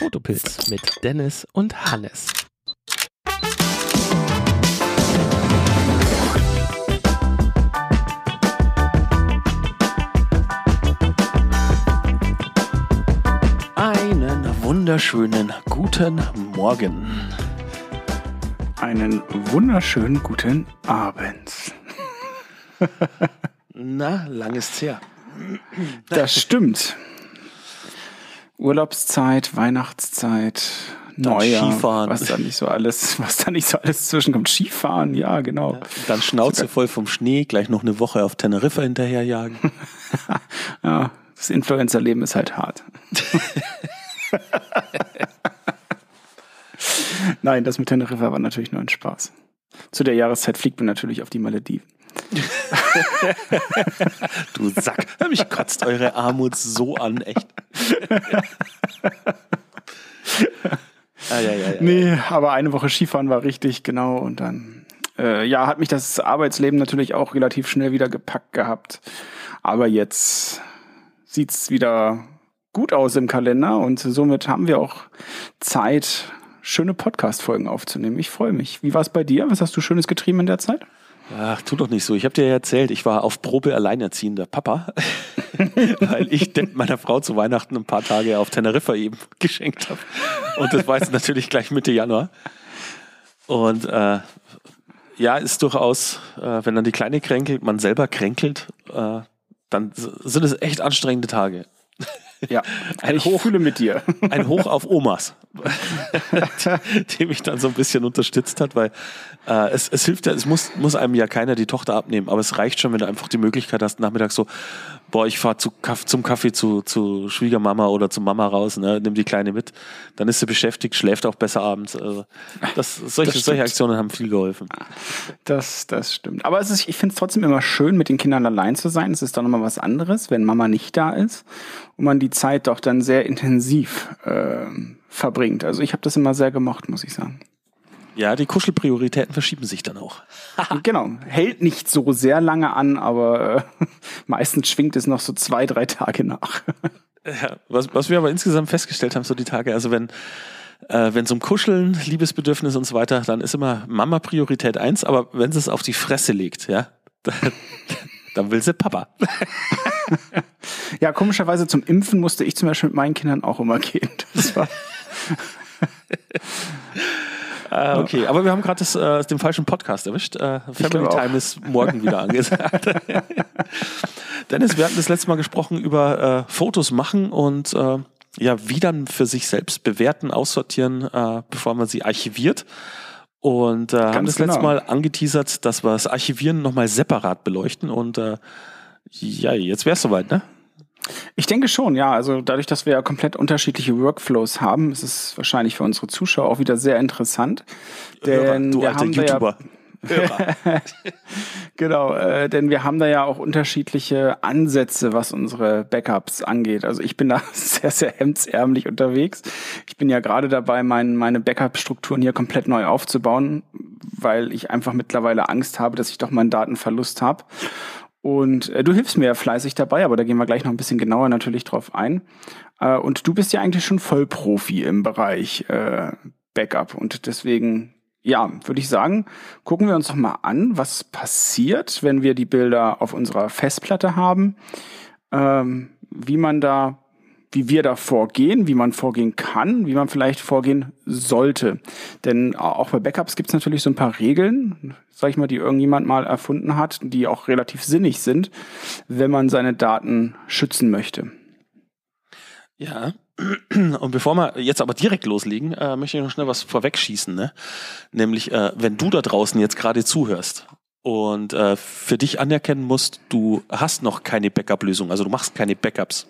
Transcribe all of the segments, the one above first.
Fotopilz mit Dennis und Hannes. Einen wunderschönen guten Morgen. Einen wunderschönen guten Abend. Na, lang ist's her. Das stimmt. Urlaubszeit, Weihnachtszeit, Neujahr, Skifahren. was da nicht so alles, was da nicht so alles zwischenkommt. Skifahren, ja, genau. Dann Schnauze voll vom Schnee, gleich noch eine Woche auf Teneriffa hinterherjagen. Ja, das Influencer-Leben ist halt hart. Nein, das mit Teneriffa war natürlich nur ein Spaß. Zu der Jahreszeit fliegt man natürlich auf die Malediven. Du Sack. Mich kotzt eure Armut so an, echt. ah, ja, ja, ja. Nee, aber eine Woche Skifahren war richtig, genau. Und dann, äh, ja, hat mich das Arbeitsleben natürlich auch relativ schnell wieder gepackt gehabt. Aber jetzt sieht's wieder gut aus im Kalender und somit haben wir auch Zeit, schöne Podcast-Folgen aufzunehmen. Ich freue mich. Wie war's bei dir? Was hast du Schönes getrieben in der Zeit? Ach, tu doch nicht so. Ich habe dir ja erzählt, ich war auf Probe alleinerziehender Papa, weil ich meiner Frau zu Weihnachten ein paar Tage auf Teneriffa eben geschenkt habe. Und das war jetzt natürlich gleich Mitte Januar. Und äh, ja, ist durchaus, äh, wenn dann die Kleine kränkelt, man selber kränkelt, äh, dann sind es echt anstrengende Tage. Ja, Ein ich Hoch- fühle mit dir. Ein Hoch auf Omas, die, die mich dann so ein bisschen unterstützt hat, weil äh, es, es hilft ja, es muss, muss einem ja keiner die Tochter abnehmen, aber es reicht schon, wenn du einfach die Möglichkeit hast, nachmittags so, boah, ich fahre zu, zum Kaffee zu, zu Schwiegermama oder zu Mama raus, ne, nimm die Kleine mit, dann ist sie beschäftigt, schläft auch besser abends. Also das, solche, Das solche. Aktionen haben viel geholfen. Das, das stimmt. Aber es ist, ich finde es trotzdem immer schön, mit den Kindern allein zu sein. Es ist doch nochmal was anderes, wenn Mama nicht da ist und man die Zeit doch dann sehr intensiv ähm, verbringt. Also ich habe das immer sehr gemocht, muss ich sagen. Ja, die Kuschelprioritäten verschieben sich dann auch. genau, hält nicht so sehr lange an, aber äh, meistens schwingt es noch so zwei, drei Tage nach. Ja, was, was wir aber insgesamt festgestellt haben, so die Tage, also wenn äh, wenn es um Kuscheln, Liebesbedürfnis und so weiter, dann ist immer Mama Priorität eins, aber wenn sie es auf die Fresse legt, ja, dann, dann will sie Papa. ja, komischerweise zum Impfen musste ich zum Beispiel mit meinen Kindern auch immer gehen. Das war, Äh, okay, aber wir haben gerade das, äh, den falschen Podcast erwischt. Äh, Family. Time ist morgen wieder angesagt. Dennis, wir hatten das letzte Mal gesprochen über äh, Fotos machen und äh, ja, wie dann für sich selbst bewerten, aussortieren, äh, bevor man sie archiviert. Und äh, haben das letzte genau. Mal angeteasert, dass wir das Archivieren nochmal separat beleuchten. Und äh, ja, jetzt wär's soweit, ne? Ich denke schon, ja. Also dadurch, dass wir ja komplett unterschiedliche Workflows haben, ist es wahrscheinlich für unsere Zuschauer auch wieder sehr interessant. Denn du wir alter haben da ja, YouTuber. Hörer. genau, äh, denn wir haben da ja auch unterschiedliche Ansätze, was unsere Backups angeht. Also ich bin da sehr, sehr hemdsärmlich unterwegs. Ich bin ja gerade dabei, mein, meine Backup-Strukturen hier komplett neu aufzubauen, weil ich einfach mittlerweile Angst habe, dass ich doch meinen Datenverlust habe. Und äh, du hilfst mir ja fleißig dabei, aber da gehen wir gleich noch ein bisschen genauer natürlich drauf ein. Äh, und du bist ja eigentlich schon Vollprofi im Bereich äh, Backup. Und deswegen, ja, würde ich sagen, gucken wir uns doch mal an, was passiert, wenn wir die Bilder auf unserer Festplatte haben, ähm, wie man da, wie wir da vorgehen, wie man vorgehen kann, wie man vielleicht vorgehen sollte. Denn auch bei Backups gibt es natürlich so ein paar Regeln, sag ich mal, die irgendjemand mal erfunden hat, die auch relativ sinnig sind, wenn man seine Daten schützen möchte. Ja. Und bevor wir jetzt aber direkt loslegen, äh, möchte ich noch schnell was vorwegschießen. Ne? Nämlich, äh, wenn du da draußen jetzt gerade zuhörst und äh, für dich anerkennen musst, du hast noch keine Backup-Lösung, also du machst keine Backups.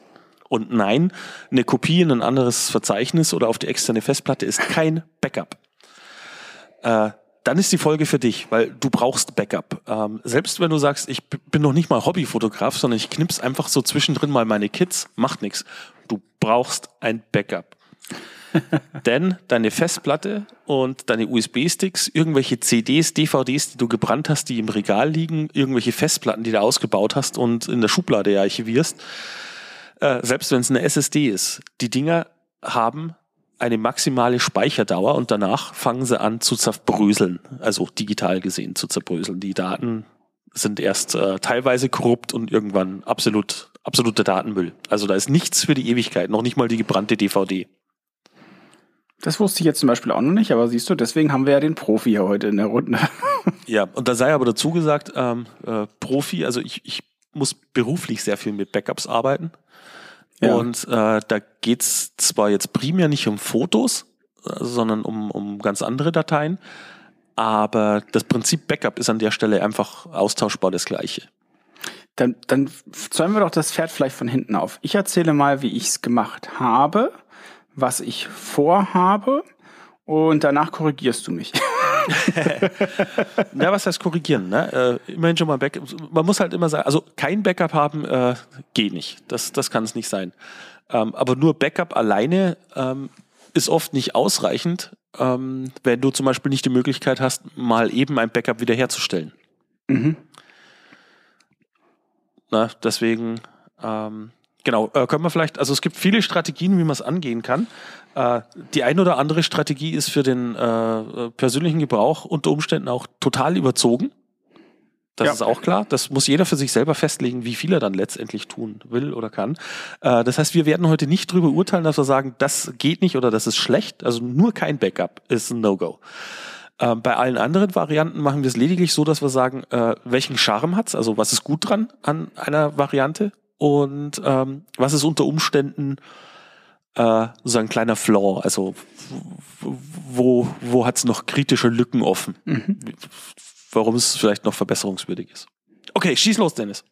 Und nein, eine Kopie in ein anderes Verzeichnis oder auf die externe Festplatte ist kein Backup. Äh, dann ist die Folge für dich, weil du brauchst Backup. Ähm, selbst wenn du sagst, ich bin noch nicht mal Hobbyfotograf, sondern ich knips einfach so zwischendrin mal meine Kids, macht nichts. Du brauchst ein Backup. Denn deine Festplatte und deine USB-Sticks, irgendwelche CDs, DVDs, die du gebrannt hast, die im Regal liegen, irgendwelche Festplatten, die du ausgebaut hast und in der Schublade archivierst, äh, selbst wenn es eine SSD ist, die Dinger haben eine maximale Speicherdauer und danach fangen sie an zu zerbröseln, also digital gesehen zu zerbröseln. Die Daten sind erst äh, teilweise korrupt und irgendwann absolut absoluter Datenmüll. Also da ist nichts für die Ewigkeit, noch nicht mal die gebrannte DVD. Das wusste ich jetzt zum Beispiel auch noch nicht, aber siehst du, deswegen haben wir ja den Profi hier heute in der Runde. ja, und da sei aber dazu gesagt, ähm, äh, Profi, also ich, ich muss beruflich sehr viel mit Backups arbeiten. Ja. Und äh, da geht's zwar jetzt primär nicht um Fotos, äh, sondern um, um ganz andere Dateien, aber das Prinzip Backup ist an der Stelle einfach austauschbar das gleiche. Dann, dann zäumen wir doch das Pferd vielleicht von hinten auf. Ich erzähle mal, wie ich es gemacht habe, was ich vorhabe und danach korrigierst du mich. ja, was heißt korrigieren? Ne? Äh, immerhin schon mal Backup. Man muss halt immer sagen, also kein Backup haben äh, geht nicht. Das, das kann es nicht sein. Ähm, aber nur Backup alleine ähm, ist oft nicht ausreichend, ähm, wenn du zum Beispiel nicht die Möglichkeit hast, mal eben ein Backup wiederherzustellen. Mhm. Na, deswegen, ähm, genau, äh, können wir vielleicht, also es gibt viele Strategien, wie man es angehen kann. Äh, die eine oder andere Strategie ist für den äh, persönlichen Gebrauch unter Umständen auch total überzogen. Das ja. ist auch klar. Das muss jeder für sich selber festlegen, wie viel er dann letztendlich tun will oder kann. Äh, das heißt, wir werden heute nicht darüber urteilen, dass wir sagen, das geht nicht oder das ist schlecht. Also nur kein Backup ist ein No-Go. Äh, bei allen anderen Varianten machen wir es lediglich so, dass wir sagen, äh, welchen Charme hat's, also was ist gut dran an einer Variante und ähm, was ist unter Umständen äh, so ein kleiner Flaw, also wo, wo hat's noch kritische Lücken offen, mhm. warum es vielleicht noch verbesserungswürdig ist. Okay, schieß los, Dennis.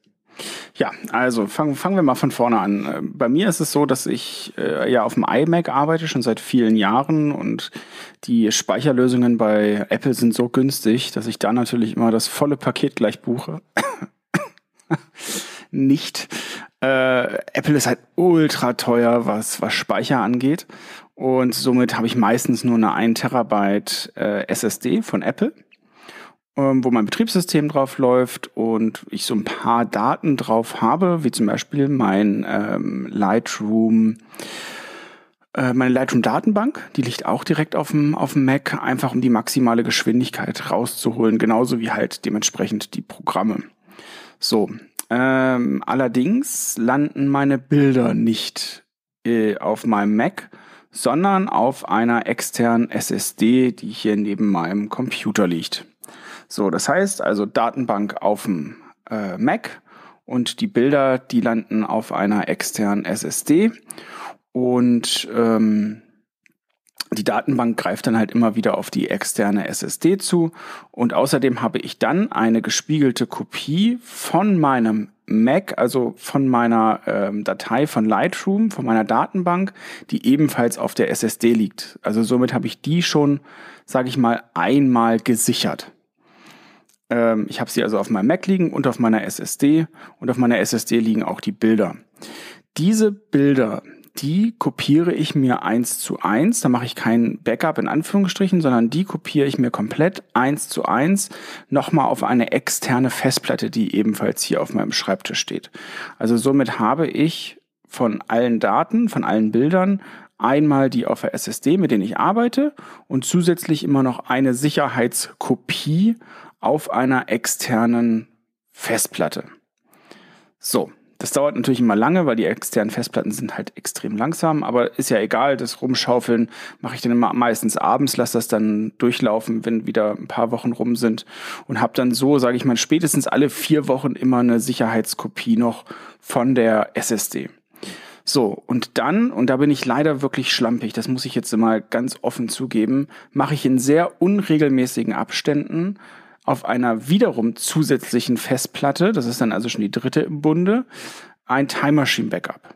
Ja, also fangen fangen wir mal von vorne an. Bei mir ist es so, dass ich äh, ja auf dem iMac arbeite schon seit vielen Jahren und die Speicherlösungen bei Apple sind so günstig, dass ich da natürlich immer das volle Paket gleich buche. Nicht. Äh, Apple ist halt ultra teuer, was, was Speicher angeht. Und somit habe ich meistens nur eine 1 Terabyte äh, SSD von Apple wo mein Betriebssystem drauf läuft und ich so ein paar Daten drauf habe, wie zum Beispiel mein ähm, Lightroom, äh, meine Lightroom-Datenbank, die liegt auch direkt auf dem, auf dem Mac, einfach um die maximale Geschwindigkeit rauszuholen, genauso wie halt dementsprechend die Programme. So, ähm, allerdings landen meine Bilder nicht äh, auf meinem Mac, sondern auf einer externen SSD, die hier neben meinem Computer liegt. So, das heißt also Datenbank auf dem äh, Mac und die Bilder, die landen auf einer externen SSD und ähm, die Datenbank greift dann halt immer wieder auf die externe SSD zu und außerdem habe ich dann eine gespiegelte Kopie von meinem Mac, also von meiner ähm, Datei von Lightroom, von meiner Datenbank, die ebenfalls auf der SSD liegt. Also somit habe ich die schon, sage ich mal, einmal gesichert. Ähm, ich habe sie also auf meinem Mac liegen und auf meiner SSD und auf meiner SSD liegen auch die Bilder. Diese Bilder, die kopiere ich mir eins zu eins. Da mache ich kein Backup in Anführungsstrichen, sondern die kopiere ich mir komplett eins zu eins nochmal auf eine externe Festplatte, die ebenfalls hier auf meinem Schreibtisch steht. Also somit habe ich von allen Daten, von allen Bildern einmal die auf der SSD, mit denen ich arbeite und zusätzlich immer noch eine Sicherheitskopie auf einer externen Festplatte. So, das dauert natürlich immer lange, weil die externen Festplatten sind halt extrem langsam, aber ist ja egal, das Rumschaufeln mache ich dann immer meistens abends, lasse das dann durchlaufen, wenn wieder ein paar Wochen rum sind und habe dann so, sage ich mal, spätestens alle vier Wochen immer eine Sicherheitskopie noch von der SSD. So, und dann, und da bin ich leider wirklich schlampig, das muss ich jetzt mal ganz offen zugeben, mache ich in sehr unregelmäßigen Abständen auf einer wiederum zusätzlichen Festplatte, das ist dann also schon die dritte im Bunde, ein Time Machine Backup.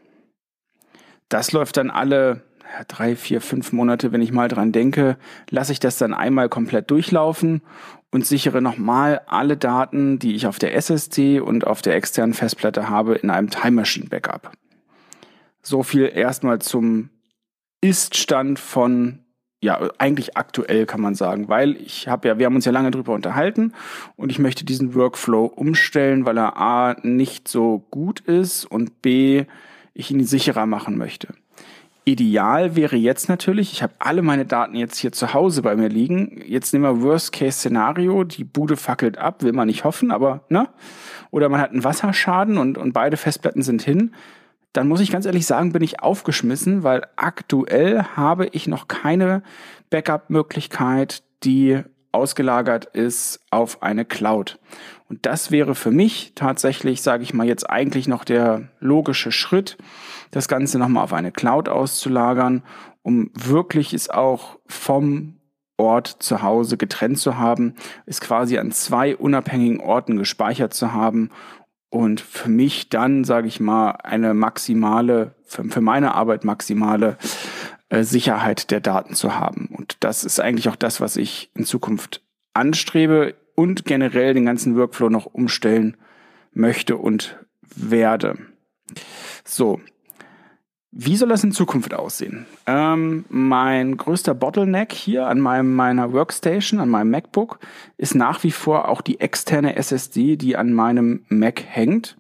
Das läuft dann alle drei, vier, fünf Monate, wenn ich mal dran denke, lasse ich das dann einmal komplett durchlaufen und sichere nochmal alle Daten, die ich auf der SSD und auf der externen Festplatte habe, in einem Time Machine Backup. So viel erstmal zum Ist-Stand von ja, eigentlich aktuell kann man sagen, weil ich habe ja, wir haben uns ja lange drüber unterhalten und ich möchte diesen Workflow umstellen, weil er A nicht so gut ist und B ich ihn sicherer machen möchte. Ideal wäre jetzt natürlich, ich habe alle meine Daten jetzt hier zu Hause bei mir liegen. Jetzt nehmen wir Worst-Case-Szenario, die Bude fackelt ab, will man nicht hoffen, aber ne? Oder man hat einen Wasserschaden und, und beide Festplatten sind hin. Dann muss ich ganz ehrlich sagen, bin ich aufgeschmissen, weil aktuell habe ich noch keine Backup-Möglichkeit, die ausgelagert ist auf eine Cloud. Und das wäre für mich tatsächlich, sage ich mal, jetzt eigentlich noch der logische Schritt, das Ganze nochmal auf eine Cloud auszulagern, um wirklich es auch vom Ort zu Hause getrennt zu haben, es quasi an zwei unabhängigen Orten gespeichert zu haben und für mich dann, sage ich mal, eine maximale, für, für meine Arbeit maximale äh, Sicherheit der Daten zu haben. Und das ist eigentlich auch das, was ich in Zukunft anstrebe und generell den ganzen Workflow noch umstellen möchte und werde. So. Wie soll das in Zukunft aussehen? Ähm, mein größter Bottleneck hier an meinem, meiner Workstation, an meinem MacBook, ist nach wie vor auch die externe SSD, die an meinem Mac hängt.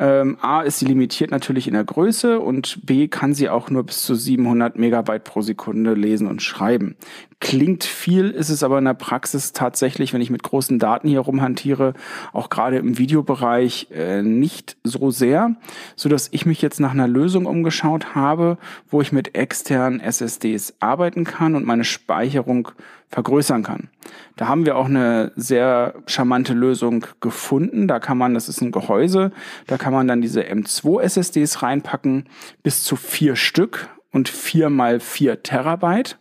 Ähm, A ist sie limitiert natürlich in der Größe und B kann sie auch nur bis zu 700 Megabyte pro Sekunde lesen und schreiben. Klingt viel, ist es aber in der Praxis tatsächlich, wenn ich mit großen Daten hier rumhantiere, auch gerade im Videobereich äh, nicht so sehr, so dass ich mich jetzt nach einer Lösung umgeschaut habe, wo ich mit externen SSDs arbeiten kann und meine Speicherung vergrößern kann. Da haben wir auch eine sehr charmante Lösung gefunden. Da kann man, das ist ein Gehäuse, da kann man dann diese M2 SSDs reinpacken, bis zu vier Stück und vier mal vier Terabyte.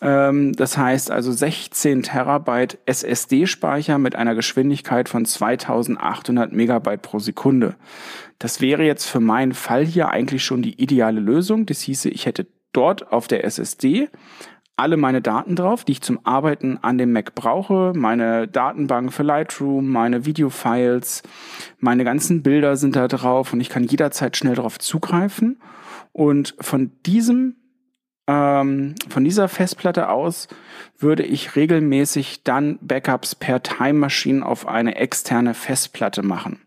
Ähm, das heißt also 16 Terabyte SSD-Speicher mit einer Geschwindigkeit von 2800 Megabyte pro Sekunde. Das wäre jetzt für meinen Fall hier eigentlich schon die ideale Lösung. Das hieße, ich hätte dort auf der SSD alle meine Daten drauf, die ich zum Arbeiten an dem Mac brauche. Meine Datenbank für Lightroom, meine Videofiles, meine ganzen Bilder sind da drauf und ich kann jederzeit schnell darauf zugreifen. Und von diesem ähm, von dieser Festplatte aus würde ich regelmäßig dann Backups per Time Machine auf eine externe Festplatte machen.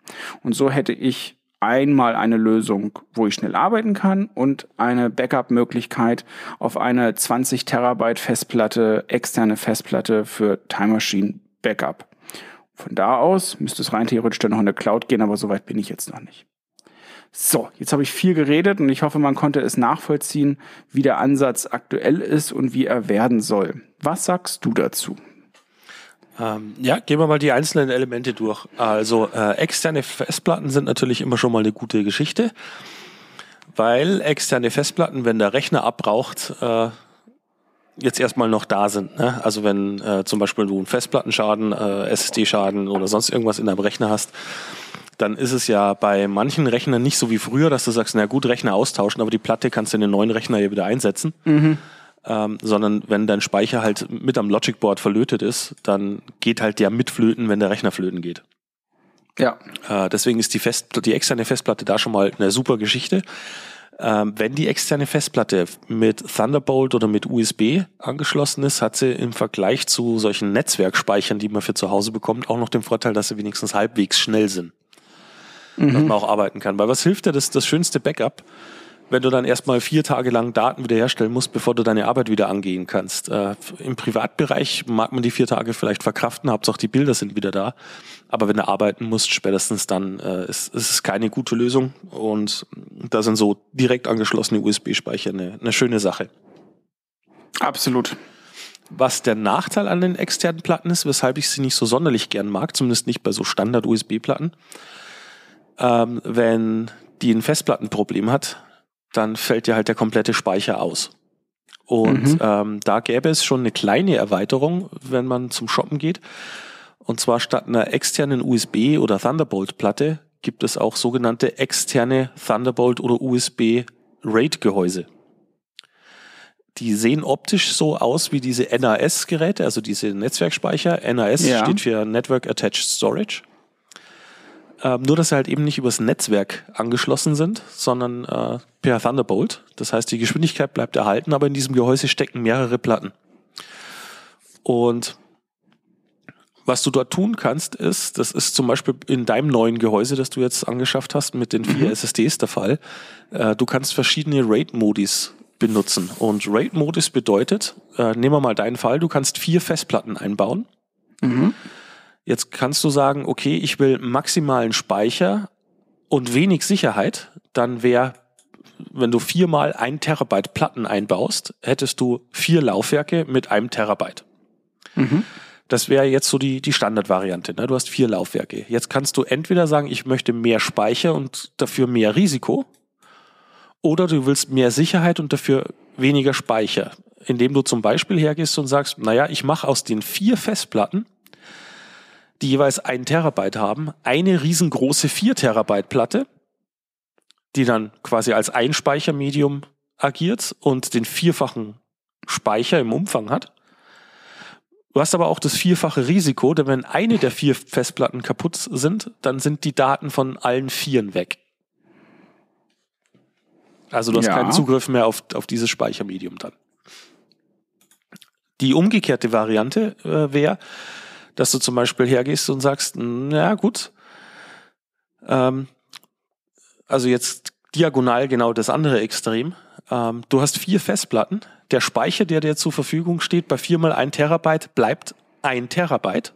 Und so hätte ich einmal eine Lösung, wo ich schnell arbeiten kann und eine Backup-Möglichkeit auf eine 20 Terabyte Festplatte, externe Festplatte für Time Machine Backup. Von da aus müsste es rein theoretisch dann noch in der Cloud gehen, aber soweit bin ich jetzt noch nicht. So, jetzt habe ich viel geredet und ich hoffe, man konnte es nachvollziehen, wie der Ansatz aktuell ist und wie er werden soll. Was sagst du dazu? Ähm, ja, gehen wir mal die einzelnen Elemente durch. Also äh, externe Festplatten sind natürlich immer schon mal eine gute Geschichte, weil externe Festplatten, wenn der Rechner abbraucht, äh, jetzt erstmal noch da sind. Ne? Also wenn äh, zum Beispiel du einen Festplattenschaden, äh, SSD-Schaden oder sonst irgendwas in deinem Rechner hast, dann ist es ja bei manchen Rechnern nicht so wie früher, dass du sagst, na gut, Rechner austauschen, aber die Platte kannst du in den neuen Rechner ja wieder einsetzen. Mhm ähm, sondern wenn dein Speicher halt mit am Logic Board verlötet ist, dann geht halt der mitflöten, wenn der Rechner flöten geht. Ja. Äh, deswegen ist die, Fest die externe Festplatte da schon mal eine super Geschichte. Ähm, wenn die externe Festplatte mit Thunderbolt oder mit USB angeschlossen ist, hat sie im Vergleich zu solchen Netzwerkspeichern, die man für zu Hause bekommt, auch noch den Vorteil, dass sie wenigstens halbwegs schnell sind. Mhm. Dass man auch arbeiten kann. Weil was hilft dir das, das schönste Backup? Wenn du dann erstmal vier Tage lang Daten wiederherstellen musst, bevor du deine Arbeit wieder angehen kannst. Äh, Im Privatbereich mag man die vier Tage vielleicht verkraften, Hauptsache die Bilder sind wieder da. Aber wenn du arbeiten musst, spätestens dann äh, ist, ist es keine gute Lösung. Und da sind so direkt angeschlossene USB-Speicher eine, eine schöne Sache. Absolut. Was der Nachteil an den externen Platten ist, weshalb ich sie nicht so sonderlich gern mag, zumindest nicht bei so Standard-USB-Platten, ähm, wenn die ein Festplattenproblem hat, dann fällt dir halt der komplette Speicher aus. Und mhm. ähm, da gäbe es schon eine kleine Erweiterung, wenn man zum Shoppen geht. Und zwar statt einer externen USB- oder Thunderbolt-Platte gibt es auch sogenannte externe Thunderbolt- oder USB-RAID-Gehäuse. Die sehen optisch so aus wie diese NAS-Geräte, also diese Netzwerkspeicher. NAS ja. steht für Network Attached Storage. Ähm, nur, dass sie halt eben nicht übers Netzwerk angeschlossen sind, sondern äh, per Thunderbolt. Das heißt, die Geschwindigkeit bleibt erhalten, aber in diesem Gehäuse stecken mehrere Platten. Und was du dort tun kannst, ist, das ist zum Beispiel in deinem neuen Gehäuse, das du jetzt angeschafft hast, mit den vier mhm. SSDs der Fall. Äh, du kannst verschiedene RAID-Modis benutzen. Und RAID-Modus bedeutet, äh, nehmen wir mal deinen Fall, du kannst vier Festplatten einbauen. Mhm. Jetzt kannst du sagen, okay, ich will maximalen Speicher und wenig Sicherheit. Dann wäre, wenn du viermal ein Terabyte Platten einbaust, hättest du vier Laufwerke mit einem Terabyte. Mhm. Das wäre jetzt so die, die Standardvariante. Ne? Du hast vier Laufwerke. Jetzt kannst du entweder sagen, ich möchte mehr Speicher und dafür mehr Risiko. Oder du willst mehr Sicherheit und dafür weniger Speicher. Indem du zum Beispiel hergehst und sagst, naja, ich mache aus den vier Festplatten, die jeweils ein Terabyte haben, eine riesengroße vier Terabyte Platte, die dann quasi als Einspeichermedium agiert und den vierfachen Speicher im Umfang hat. Du hast aber auch das vierfache Risiko, denn wenn eine der vier Festplatten kaputt sind, dann sind die Daten von allen vieren weg. Also du hast Ja. keinen Zugriff mehr auf, auf dieses Speichermedium dann. Die umgekehrte Variante äh, wäre, dass du zum Beispiel hergehst und sagst, na gut, ähm, also jetzt diagonal genau das andere Extrem. Ähm, du hast vier Festplatten. Der Speicher, der dir zur Verfügung steht, bei viermal ein Terabyte bleibt ein Terabyte.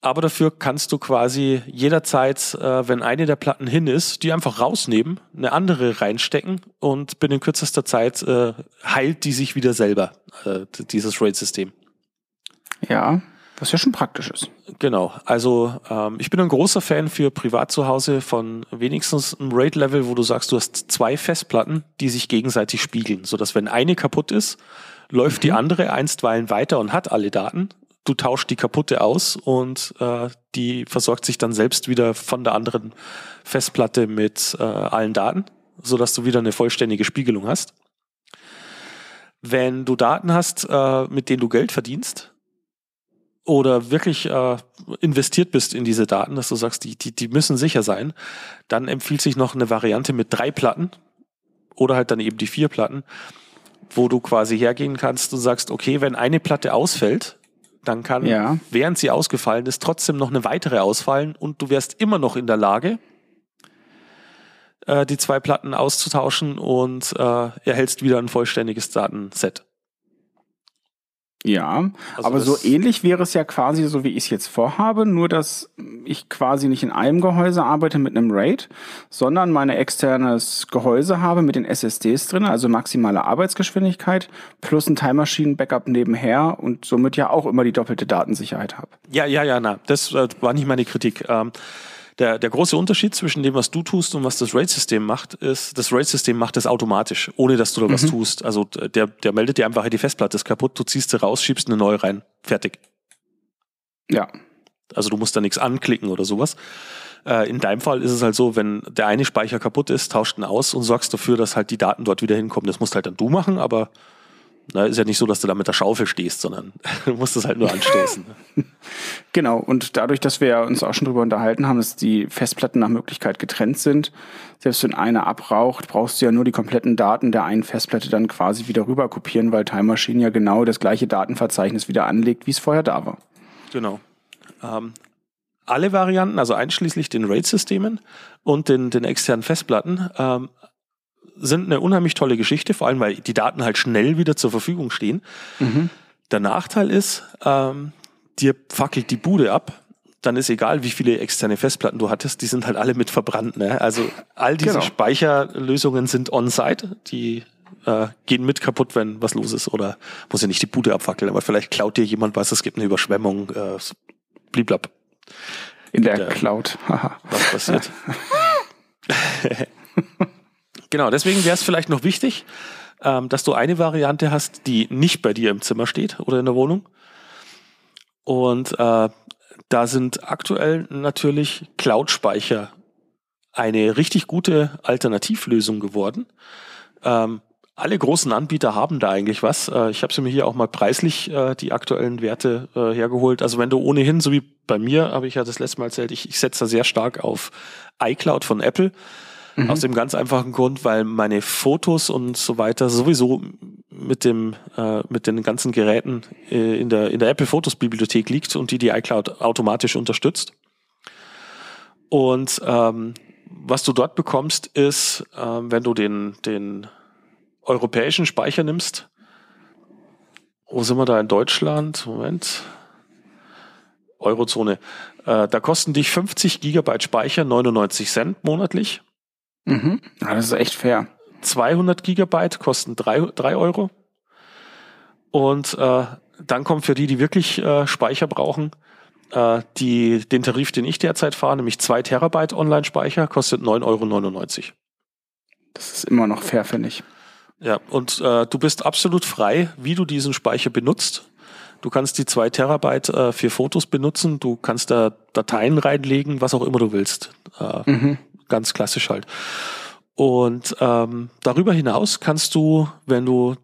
Aber dafür kannst du quasi jederzeit, äh, wenn eine der Platten hin ist, die einfach rausnehmen, eine andere reinstecken und binnen kürzester Zeit äh, heilt die sich wieder selber, äh, dieses RAID-System. Ja, was ja schon praktisch ist. Genau, also ähm, ich bin ein großer Fan für privat zu Hause von wenigstens einem RAID-Level, wo du sagst, du hast zwei Festplatten, die sich gegenseitig spiegeln, sodass wenn eine kaputt ist, läuft die andere einstweilen weiter und hat alle Daten. Du tauschst die kaputte aus und äh, die versorgt sich dann selbst wieder von der anderen Festplatte mit äh, allen Daten, sodass du wieder eine vollständige Spiegelung hast. Wenn du Daten hast, äh, mit denen du Geld verdienst, oder wirklich äh, investiert bist in diese Daten, dass du sagst, die, die, die müssen sicher sein, dann empfiehlt sich noch eine Variante mit drei Platten oder halt dann eben die vier Platten, wo du quasi hergehen kannst und sagst, okay, wenn eine Platte ausfällt, dann kann, Ja. während sie ausgefallen ist, trotzdem noch eine weitere ausfallen und du wärst immer noch in der Lage, äh, die zwei Platten auszutauschen und äh, erhältst wieder ein vollständiges Datenset. Ja, Also aber so ähnlich wäre es ja quasi so, wie ich es jetzt vorhabe, nur dass ich quasi nicht in einem Gehäuse arbeite mit einem RAID, sondern meine externes Gehäuse habe mit den SSDs drin, also maximale Arbeitsgeschwindigkeit plus ein Time Machine Backup nebenher und somit ja auch immer die doppelte Datensicherheit habe. Ja, ja, ja, na, das äh, war nicht meine Kritik. Ähm, der, der große Unterschied zwischen dem, was du tust und was das RAID-System macht, ist, das RAID-System macht das automatisch, ohne dass du da was tust. Also d- der, der meldet dir einfach, die Festplatte ist kaputt, du ziehst sie raus, schiebst eine neue rein, fertig. Ja, Also du musst da nichts anklicken oder sowas. Äh, in deinem Fall ist es halt so, wenn der eine Speicher kaputt ist, tauscht ihn aus und sorgst dafür, dass halt die Daten dort wieder hinkommen. Das musst halt dann du machen, aber na, ist ja nicht so, dass du da mit der Schaufel stehst, sondern du musst es halt nur anstoßen. Genau, und dadurch, dass wir uns auch schon drüber unterhalten haben, dass die Festplatten nach Möglichkeit getrennt sind, selbst wenn eine abraucht, brauchst du ja nur die kompletten Daten der einen Festplatte dann quasi wieder rüber kopieren, weil Time Machine ja genau das gleiche Datenverzeichnis wieder anlegt, wie es vorher da war. Genau. Ähm, alle Varianten, also einschließlich den RAID-Systemen und den, den externen Festplatten, ähm, sind eine unheimlich tolle Geschichte, vor allem weil die Daten halt schnell wieder zur Verfügung stehen. Der Nachteil ist, ähm, dir fackelt die Bude ab. Dann ist egal, wie viele externe Festplatten du hattest, die sind halt alle mit verbrannt. Ne? Also all diese Genau. Speicherlösungen sind on-site, die äh, gehen mit kaputt, wenn was los ist. Oder muss ja nicht die Bude abfackeln, aber vielleicht klaut dir jemand was, es gibt eine Überschwemmung, äh, bliblab, In der Ja. Cloud. Haha. was passiert. genau, deswegen wäre es vielleicht noch wichtig, ähm, dass du eine Variante hast, die nicht bei dir im Zimmer steht oder in der Wohnung. Und äh, da sind aktuell natürlich Cloud-Speicher eine richtig gute Alternativlösung geworden. Ähm, alle großen Anbieter haben da eigentlich was. Äh, ich habe sie mir hier auch mal preislich äh, die aktuellen Werte äh, hergeholt. Also wenn du ohnehin, so wie bei mir, habe ich ja das letzte Mal erzählt, ich, ich setze da sehr stark auf iCloud von Apple. Aus dem ganz einfachen Grund, weil meine Fotos und so weiter sowieso mit dem äh, mit den ganzen Geräten äh, in der in der Apple Fotos Bibliothek liegt und die die iCloud automatisch unterstützt. Und ähm, was du dort bekommst, ist, ähm, wenn du den den europäischen Speicher nimmst, wo sind wir da in Deutschland? Moment. Eurozone. Äh, da kosten dich 50 Gigabyte Speicher 99 Cent monatlich. Mhm. Ja, das ist echt fair. 200 Gigabyte kosten 3, 3 Euro. Und äh, dann kommt für die, die wirklich äh, Speicher brauchen, äh, die, den Tarif, den ich derzeit fahre, nämlich 2 Terabyte Online-Speicher, kostet 9,99 Euro. Das ist immer noch fair, finde ich. Ja, und äh, du bist absolut frei, wie du diesen Speicher benutzt. Du kannst die 2 Terabyte äh, für Fotos benutzen, du kannst da Dateien reinlegen, was auch immer du willst. Äh, mhm. Ganz klassisch halt. Und ähm, darüber hinaus kannst du, wenn du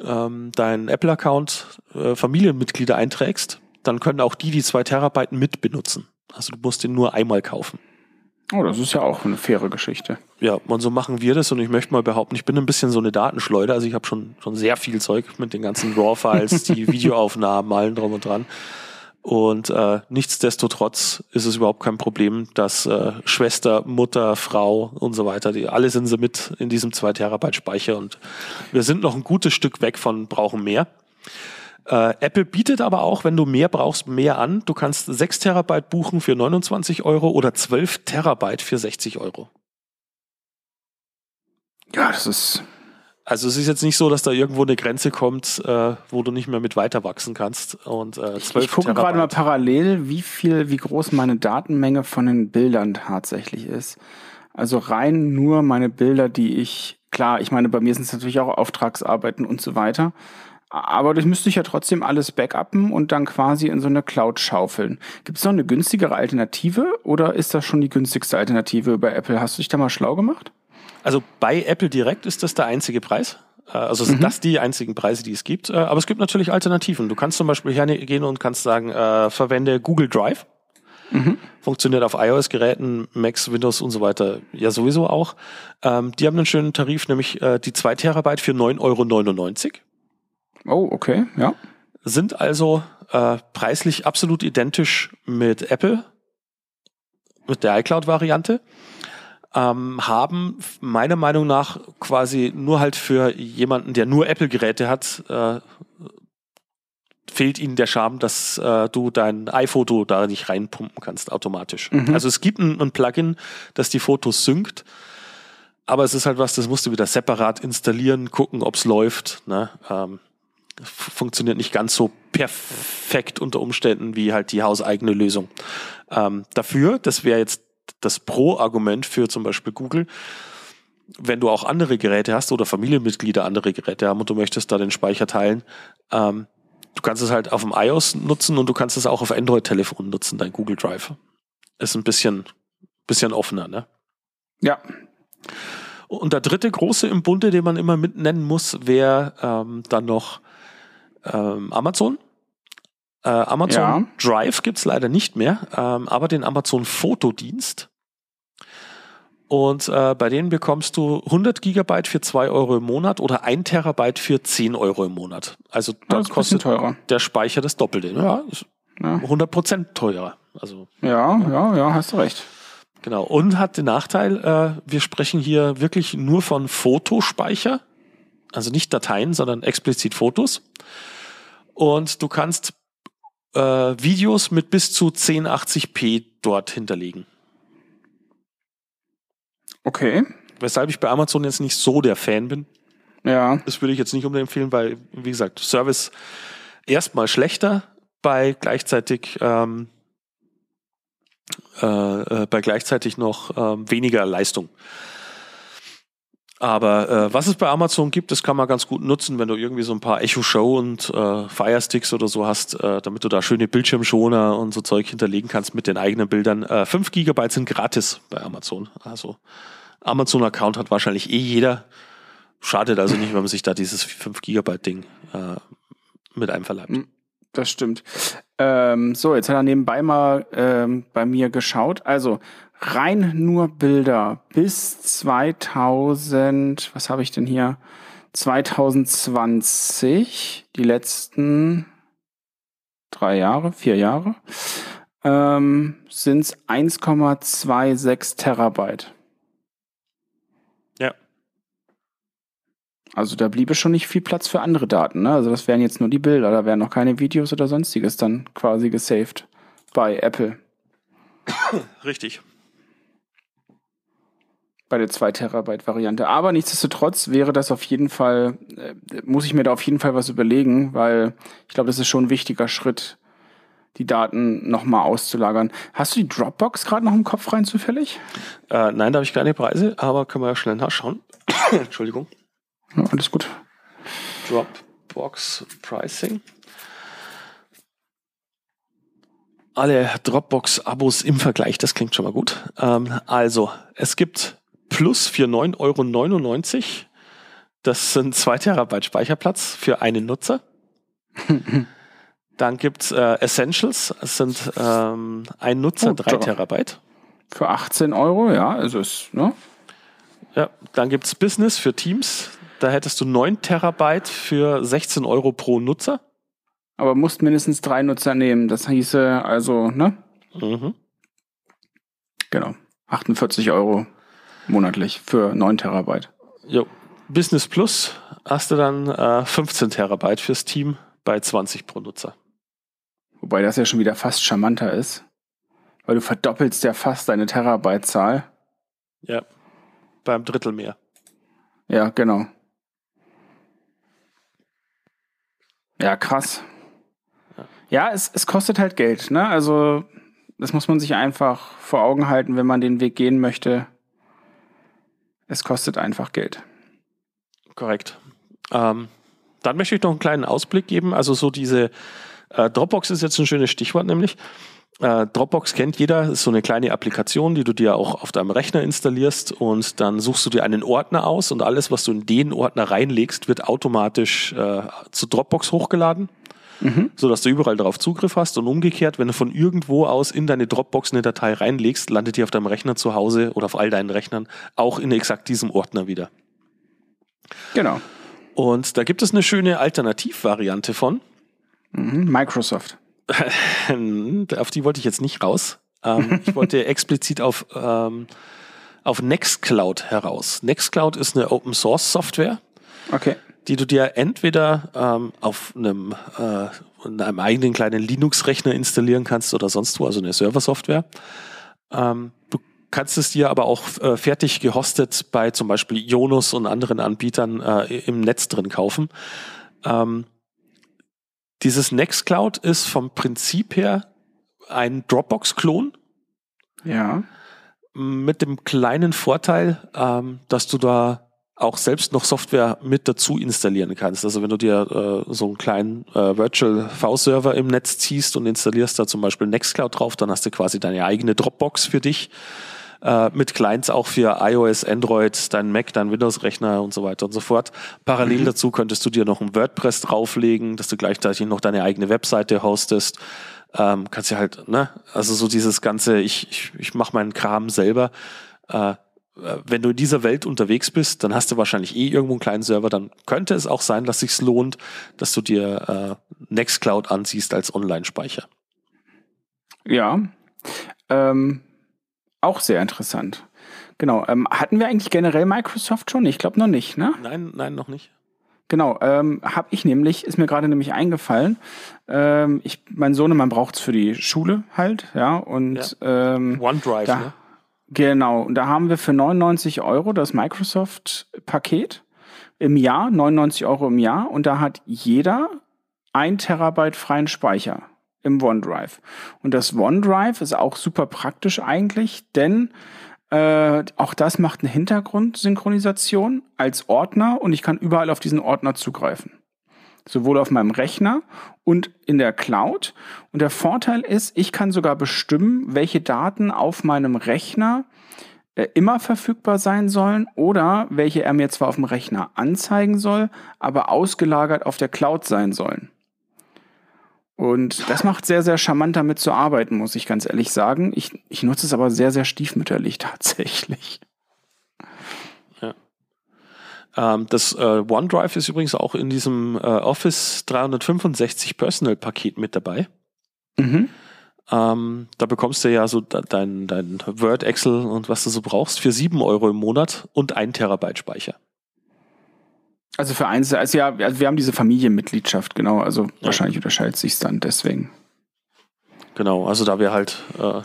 ähm, deinen Apple-Account äh, Familienmitglieder einträgst, dann können auch die die zwei Terabyte mit benutzen. Also du musst den nur einmal kaufen. Oh, das ist ja auch eine faire Geschichte. Ja, und so machen wir das und ich möchte mal behaupten, ich bin ein bisschen so eine Datenschleuder. Also ich habe schon, schon sehr viel Zeug mit den ganzen RAW-Files, die Videoaufnahmen, allen drum und dran. Und äh, nichtsdestotrotz ist es überhaupt kein Problem, dass äh, Schwester, Mutter, Frau und so weiter, die alle sind sie mit in diesem 2 Terabyte Speicher und wir sind noch ein gutes Stück weg von brauchen mehr. Äh, Apple bietet aber auch, wenn du mehr brauchst, mehr an. Du kannst 6 Terabyte buchen für 29 Euro oder 12 Terabyte für 60 Euro. Ja, das ist also es ist jetzt nicht so, dass da irgendwo eine Grenze kommt, äh, wo du nicht mehr mit weiter wachsen kannst. Und äh, 12 ich gucke gerade mal parallel, wie viel, wie groß meine Datenmenge von den Bildern tatsächlich ist. Also rein nur meine Bilder, die ich, klar, ich meine, bei mir sind es natürlich auch Auftragsarbeiten und so weiter. Aber das müsste ich ja trotzdem alles backuppen und dann quasi in so eine Cloud schaufeln. Gibt es noch eine günstigere Alternative oder ist das schon die günstigste Alternative bei Apple? Hast du dich da mal schlau gemacht? Also bei Apple direkt ist das der einzige Preis. Äh, also sind mhm. das die einzigen Preise, die es gibt. Äh, aber es gibt natürlich Alternativen. Du kannst zum Beispiel hergehen und kannst sagen, äh, verwende Google Drive. Mhm. Funktioniert auf iOS-Geräten, Macs, Windows und so weiter ja sowieso auch. Ähm, die haben einen schönen Tarif, nämlich äh, die 2 Terabyte für 9,99 Euro. Oh, okay, ja. Sind also äh, preislich absolut identisch mit Apple, mit der iCloud-Variante ähm, haben meiner Meinung nach quasi nur halt für jemanden, der nur Apple-Geräte hat, äh, fehlt ihnen der Charme, dass äh, du dein iPhoto da nicht reinpumpen kannst automatisch. Mhm. Also es gibt ein, ein, Plugin, das die Fotos synkt, aber es ist halt was, das musst du wieder separat installieren, gucken, ob es läuft. Ne? Ähm, funktioniert nicht ganz so perfekt unter Umständen wie halt die hauseigene Lösung. Ähm, dafür, das wäre jetzt das Pro-Argument für zum Beispiel Google, wenn du auch andere Geräte hast oder Familienmitglieder andere Geräte haben und du möchtest da den Speicher teilen, ähm, du kannst es halt auf dem iOS nutzen und du kannst es auch auf Android-Telefon nutzen, dein Google Drive. Ist ein bisschen, bisschen offener, ne? Ja. Und der dritte große im Bunde, den man immer mit nennen muss, wäre ähm, dann noch ähm, Amazon. Äh, Amazon ja. Drive gibt's leider nicht mehr, ähm, aber den Amazon Fotodienst. Und äh, bei denen bekommst du 100 Gigabyte für 2 Euro im Monat oder 1 Terabyte für 10 Euro im Monat. Also da kostet der Speicher das Doppelte. Ja, ja. 100 Prozent teurer. Also, ja, ja, ja, hast du recht. Genau. Und hat den Nachteil, äh, wir sprechen hier wirklich nur von Fotospeicher. Also nicht Dateien, sondern explizit Fotos. Und du kannst äh, Videos mit bis zu 1080p dort hinterlegen. Okay. Weshalb ich bei Amazon jetzt nicht so der Fan bin. Ja. Das würde ich jetzt nicht unbedingt empfehlen, weil, wie gesagt, Service erstmal schlechter, bei gleichzeitig ähm, äh, äh, bei gleichzeitig noch ähm, weniger Leistung. Aber äh, was es bei Amazon gibt, das kann man ganz gut nutzen, wenn du irgendwie so ein paar Echo Show und äh, Fire Sticks oder so hast, äh, damit du da schöne Bildschirmschoner und so Zeug hinterlegen kannst mit den eigenen Bildern. Äh, 5 Gigabyte sind gratis bei Amazon. Also Amazon-Account hat wahrscheinlich eh jeder. Schadet also nicht, wenn man sich da dieses 5 Gigabyte Ding äh, mit einverleibt. Hm, das stimmt. Ähm, so, jetzt hat er nebenbei mal ähm, bei mir geschaut. Also rein nur Bilder bis 2000, was habe ich denn hier? 2020, die letzten drei Jahre, vier Jahre, ähm, sind es 1,26 Terabyte. Ja. Also da bliebe schon nicht viel Platz für andere Daten. Ne? Also das wären jetzt nur die Bilder, da wären noch keine Videos oder sonstiges dann quasi gesaved bei Apple. Richtig. Bei der 2 Terabyte Variante. Aber nichtsdestotrotz wäre das auf jeden Fall, äh, muss ich mir da auf jeden Fall was überlegen, weil ich glaube, das ist schon ein wichtiger Schritt, die Daten nochmal auszulagern. Hast du die Dropbox gerade noch im Kopf rein zufällig? Äh, nein, da habe ich keine Preise, aber können wir ja schnell nachschauen. Entschuldigung. Ja, alles gut. Dropbox Pricing. Alle Dropbox-Abos im Vergleich, das klingt schon mal gut. Ähm, also, es gibt Plus für 9,99 Euro. Das sind 2 Terabyte Speicherplatz für einen Nutzer. Dann gibt's äh, Essentials, das sind ähm, ein Nutzer, Oh, 3 da. Terabyte. Für 18 Euro, ja, also ist, ne? Ja, dann gibt's Business für Teams. Da hättest du 9 Terabyte für 16 Euro pro Nutzer. Aber musst mindestens drei Nutzer nehmen. Das hieße also, ne? Mhm. Genau. 48 Euro monatlich für 9 Terabyte. Jo. Business Plus hast du dann äh, 15 Terabyte fürs Team bei 20 pro Nutzer. Wobei das ja schon wieder fast charmanter ist. Weil du verdoppelst ja fast deine Terabyte-Zahl. Ja. Beim Drittel mehr. Ja, genau. Ja, krass. Ja, es, es kostet halt Geld, ne? Also, das muss man sich einfach vor Augen halten, wenn man den Weg gehen möchte. Es kostet einfach Geld. Korrekt. Ähm, dann möchte ich noch einen kleinen Ausblick geben. Also so diese äh, Dropbox ist jetzt ein schönes Stichwort, nämlich. Äh, Dropbox kennt jeder, ist so eine kleine Applikation, die du dir auch auf deinem Rechner installierst und dann suchst du dir einen Ordner aus und alles, was du in den Ordner reinlegst, wird automatisch äh, zu Dropbox hochgeladen, Mhm. so dass du überall darauf Zugriff hast und umgekehrt, wenn du von irgendwo aus in deine Dropbox eine Datei reinlegst, landet die auf deinem Rechner zu Hause oder auf all deinen Rechnern auch in exakt diesem Ordner wieder. Genau. Und da gibt es eine schöne Alternativvariante von. Mhm. Microsoft. auf die wollte ich jetzt nicht raus. Ähm, ich wollte explizit auf, ähm, auf Nextcloud heraus. Nextcloud ist eine Open Source Software, Okay. Die du dir entweder ähm, auf einem, äh, in einem eigenen kleinen Linux-Rechner installieren kannst oder sonst wo, also eine Serversoftware. Ähm, du kannst es dir aber auch äh, fertig gehostet bei zum Beispiel Jonas und anderen Anbietern äh, im Netz drin kaufen. Ähm, dieses Nextcloud ist vom Prinzip her ein Dropbox-Klon Ja. mit dem kleinen Vorteil, ähm, dass du da auch selbst noch Software mit dazu installieren kannst. Also wenn du dir äh, so einen kleinen äh, Virtual V-Server im Netz ziehst und installierst da zum Beispiel Nextcloud drauf, dann hast du quasi deine eigene Dropbox für dich äh, mit Clients auch für iOS, Android, dein Mac, dein Windows-Rechner und so weiter und so fort. Parallel dazu könntest du dir noch ein WordPress drauflegen, dass du gleichzeitig noch deine eigene Webseite hostest. Ähm, kannst ja halt, ne, also so dieses ganze, ich, ich, ich mache meinen Kram selber. Äh, wenn du in dieser Welt unterwegs bist, dann hast du wahrscheinlich eh irgendwo einen kleinen Server, dann könnte es auch sein, dass sich's lohnt, dass du dir äh, Nextcloud ansiehst als Online-Speicher. Ja. Ähm, auch sehr interessant. Genau. Ähm, hatten wir eigentlich generell Microsoft schon? Ich glaube noch nicht, ne? Nein, nein, noch nicht. Genau, ähm, habe ich nämlich, ist mir gerade nämlich eingefallen. Ähm, ich, mein Sohnemann braucht's für die Schule halt, ja. Und Ähm, OneDrive, da, ne? Genau, und da haben wir für 99 Euro das Microsoft-Paket im Jahr, 99 Euro im Jahr, und da hat jeder ein Terabyte freien Speicher im OneDrive. Und das OneDrive ist auch super praktisch eigentlich, denn äh, auch das macht eine Hintergrundsynchronisation als Ordner und ich kann überall auf diesen Ordner zugreifen. Sowohl auf meinem Rechner und in der Cloud. Und der Vorteil ist, ich kann sogar bestimmen, welche Daten auf meinem Rechner äh, immer verfügbar sein sollen oder welche er mir zwar auf dem Rechner anzeigen soll, aber ausgelagert auf der Cloud sein sollen. Und das macht sehr, sehr charmant damit zu arbeiten, muss ich ganz ehrlich sagen. Ich, ich nutze es aber sehr, sehr stiefmütterlich tatsächlich. Ähm, das äh, OneDrive ist übrigens auch in diesem äh, Office 365 Personal Paket mit dabei. Mhm. Ähm, da bekommst du ja so de- dein, dein Word, Excel und was du so brauchst für 7 Euro im Monat und 1 Terabyte Speicher. Also für eins, also ja, also wir haben diese Familienmitgliedschaft, genau. Also ja. wahrscheinlich unterscheidet sich dann deswegen. Genau, also da wir halt äh,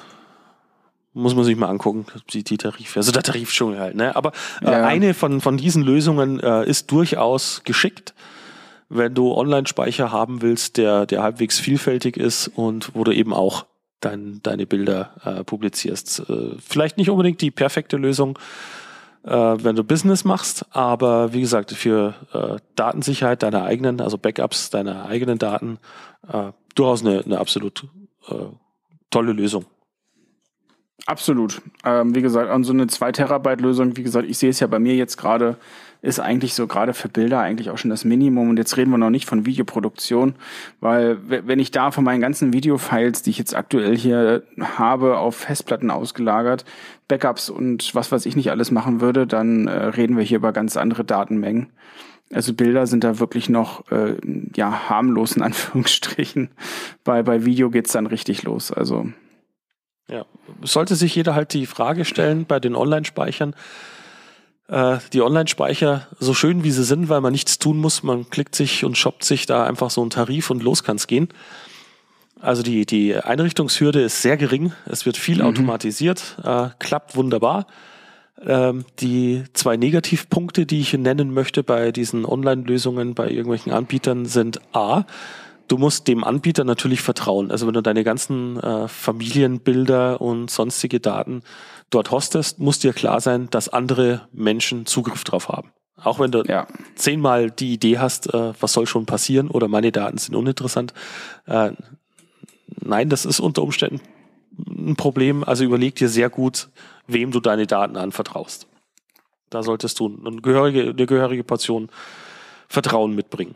muss man sich mal angucken, die, die Tarif, also der Tarifdschungel halt, ne? Aber äh, ja. eine von, von diesen Lösungen äh, ist durchaus geschickt, wenn du Online-Speicher haben willst, der, der halbwegs vielfältig ist und wo du eben auch dein, deine Bilder äh, publizierst. Äh, vielleicht nicht unbedingt die perfekte Lösung, äh, wenn du Business machst, aber wie gesagt, für äh, Datensicherheit deiner eigenen, also Backups deiner eigenen Daten, äh, durchaus eine, eine absolut äh, tolle Lösung. Absolut. Ähm, wie gesagt, an so eine 2 Terabyte Lösung, wie gesagt, ich sehe es ja bei mir jetzt gerade, ist eigentlich so gerade für Bilder eigentlich auch schon das Minimum. Und jetzt reden wir noch nicht von Videoproduktion, weil wenn ich da von meinen ganzen Videofiles, die ich jetzt aktuell hier habe, auf Festplatten ausgelagert, Backups und was weiß ich nicht alles machen würde, dann äh, reden wir hier über ganz andere Datenmengen. Also Bilder sind da wirklich noch äh, ja harmlos in Anführungsstrichen. Bei, bei Video geht's dann richtig los. Also ja, sollte sich jeder halt die Frage stellen bei den Online-Speichern. Äh, die Online-Speicher, so schön wie sie sind, weil man nichts tun muss, man klickt sich und shoppt sich da einfach so einen Tarif und los kann's gehen. Also die, die Einrichtungshürde ist sehr gering, es wird viel mhm. automatisiert, äh, klappt wunderbar. Ähm, die zwei Negativpunkte, die ich nennen möchte bei diesen Online-Lösungen, bei irgendwelchen Anbietern, sind A, du musst dem Anbieter natürlich vertrauen. Also wenn du deine ganzen äh, Familienbilder und sonstige Daten dort hostest, muss dir klar sein, dass andere Menschen Zugriff drauf haben. Auch wenn du ja. zehnmal die Idee hast, äh, was soll schon passieren oder meine Daten sind uninteressant. Äh, nein, das ist unter Umständen ein Problem. Also überleg dir sehr gut, wem du deine Daten anvertraust. Da solltest du eine gehörige, eine gehörige Portion Vertrauen mitbringen.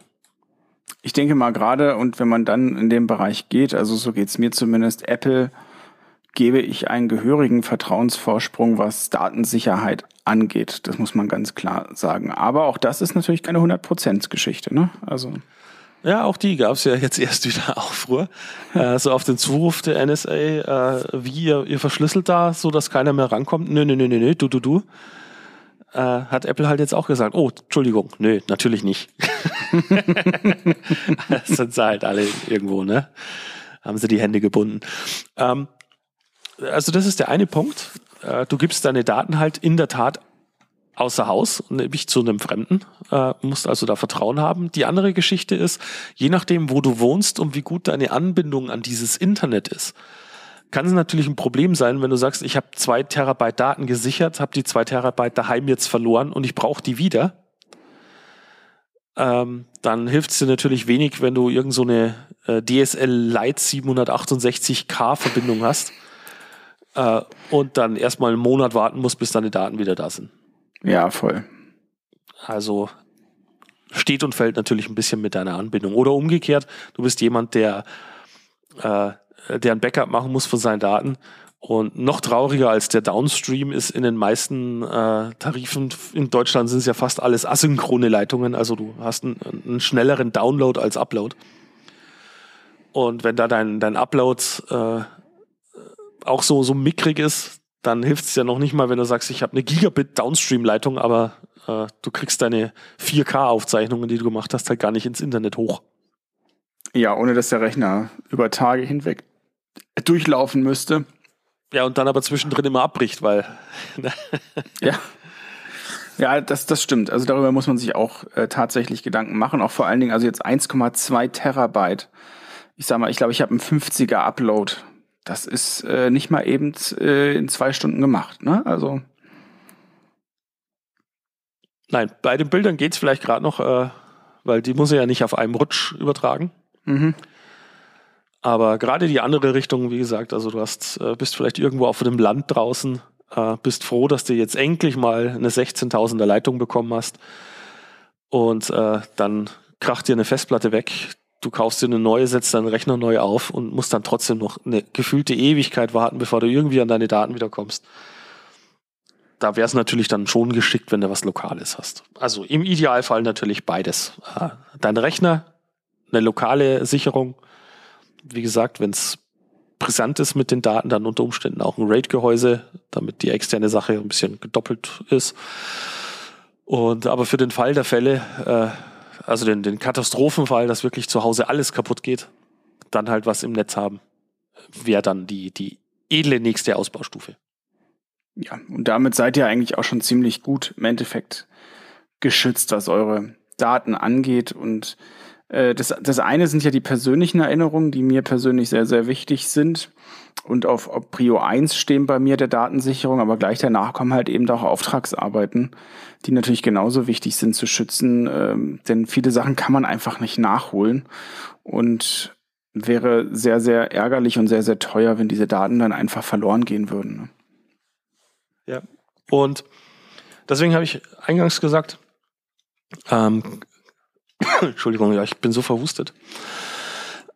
Ich denke mal gerade, und wenn man dann in dem Bereich geht, also so geht's mir zumindest, Apple gebe ich einen gehörigen Vertrauensvorsprung, was Datensicherheit angeht. Das muss man ganz klar sagen. Aber auch das ist natürlich keine 100%-Geschichte. Ne? Also ja, auch die gab es ja jetzt erst wieder Aufruhr. äh, so auf den Zuruf der NSA, äh, wie ihr, ihr verschlüsselt da, so dass keiner mehr rankommt. Nö, nö, nö, nö, du, du, du äh, hat Apple halt jetzt auch gesagt, oh, Entschuldigung, nö, natürlich nicht. das sind sie halt alle irgendwo, ne? Haben sie die Hände gebunden. Ähm, also das ist der eine Punkt. Äh, du gibst deine Daten halt in der Tat außer Haus, nämlich zu einem Fremden, äh, musst also da Vertrauen haben. Die andere Geschichte ist, je nachdem, wo du wohnst und wie gut deine Anbindung an dieses Internet ist, kann es natürlich ein Problem sein, wenn du sagst, ich habe zwei Terabyte Daten gesichert, habe die zwei Terabyte daheim jetzt verloren und ich brauche die wieder. Ähm, dann hilft es dir natürlich wenig, wenn du irgend so eine äh, DSL Lite 768K Verbindung hast äh, und dann erstmal einen Monat warten musst, bis deine Daten wieder da sind. Ja, voll. Also steht und fällt natürlich ein bisschen mit deiner Anbindung. Oder umgekehrt, du bist jemand, der äh, der ein Backup machen muss von seinen Daten. Und noch trauriger als der Downstream ist in den meisten äh, Tarifen in Deutschland sind es ja fast alles asynchrone Leitungen. Also du hast einen, einen schnelleren Download als Upload. Und wenn da dein, dein Upload äh, auch so, so mickrig ist, dann hilft es ja noch nicht mal, wenn du sagst, ich habe eine Gigabit Downstream-Leitung, aber äh, du kriegst deine 4K-Aufzeichnungen, die du gemacht hast, halt gar nicht ins Internet hoch. Ja, ohne dass der Rechner über Tage hinweg durchlaufen müsste. Ja, und dann aber zwischendrin immer abbricht, weil. ja. Ja, das, das stimmt. Also darüber muss man sich auch äh, tatsächlich Gedanken machen. Auch vor allen Dingen, also jetzt 1,2 Terabyte. Ich sag mal, ich glaube, ich habe einen 50er Upload. Das ist äh, nicht mal eben äh, in zwei Stunden gemacht, ne? Also. Nein, bei den Bildern geht's vielleicht gerade noch, äh, weil die muss er ja nicht auf einem Rutsch übertragen. Mhm. Aber gerade die andere Richtung, wie gesagt, also du hast, äh, bist vielleicht irgendwo auf dem Land draußen, äh, bist froh, dass du jetzt endlich mal eine 16.000er Leitung bekommen hast und äh, dann kracht dir eine Festplatte weg, du kaufst dir eine neue, setzt deinen Rechner neu auf und musst dann trotzdem noch eine gefühlte Ewigkeit warten, bevor du irgendwie an deine Daten wiederkommst. Da wäre es natürlich dann schon geschickt, wenn du was Lokales hast. Also im Idealfall natürlich beides. Dein Rechner, eine lokale Sicherung wie gesagt, wenn es brisant ist mit den Daten, dann unter Umständen auch ein RAID-Gehäuse, damit die externe Sache ein bisschen gedoppelt ist. Und aber für den Fall der Fälle, äh, also den, den Katastrophenfall, dass wirklich zu Hause alles kaputt geht, dann halt was im Netz haben, wäre dann die, die edle nächste Ausbaustufe. Ja, und damit seid ihr eigentlich auch schon ziemlich gut im Endeffekt geschützt, was eure Daten angeht. Und das, das eine sind ja die persönlichen Erinnerungen, die mir persönlich sehr, sehr wichtig sind und auf, auf Prio 1 stehen bei mir der Datensicherung, aber gleich danach kommen halt eben auch Auftragsarbeiten, die natürlich genauso wichtig sind zu schützen, ähm, denn viele Sachen kann man einfach nicht nachholen und wäre sehr, sehr ärgerlich und sehr, sehr teuer, wenn diese Daten dann einfach verloren gehen würden. Ne? Ja, und deswegen habe ich eingangs gesagt, ähm, Entschuldigung, ja, ich bin so verwustet.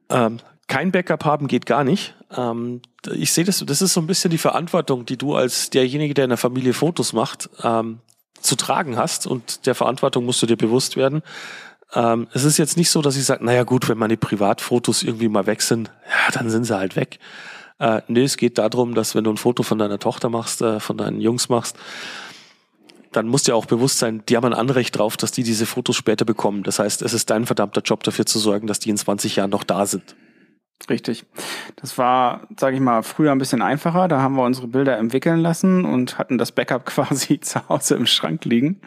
Ähm, kein Backup haben geht gar nicht. Ähm, ich sehe das, das ist so ein bisschen die Verantwortung, die du als derjenige, der in der Familie Fotos macht, ähm, zu tragen hast. Und der Verantwortung musst du dir bewusst werden. Ähm, es ist jetzt nicht so, dass ich sage, naja gut, wenn meine Privatfotos irgendwie mal weg sind, ja, dann sind sie halt weg. Äh, nee, es geht darum, dass wenn du ein Foto von deiner Tochter machst, äh, von deinen Jungs machst, dann muss dir auch bewusst sein, die haben ein Anrecht drauf, dass die diese Fotos später bekommen. Das heißt, es ist dein verdammter Job dafür zu sorgen, dass die in 20 Jahren noch da sind. Richtig. Das war, sage ich mal, früher ein bisschen einfacher. Da haben wir unsere Bilder entwickeln lassen und hatten das Backup quasi zu Hause im Schrank liegen.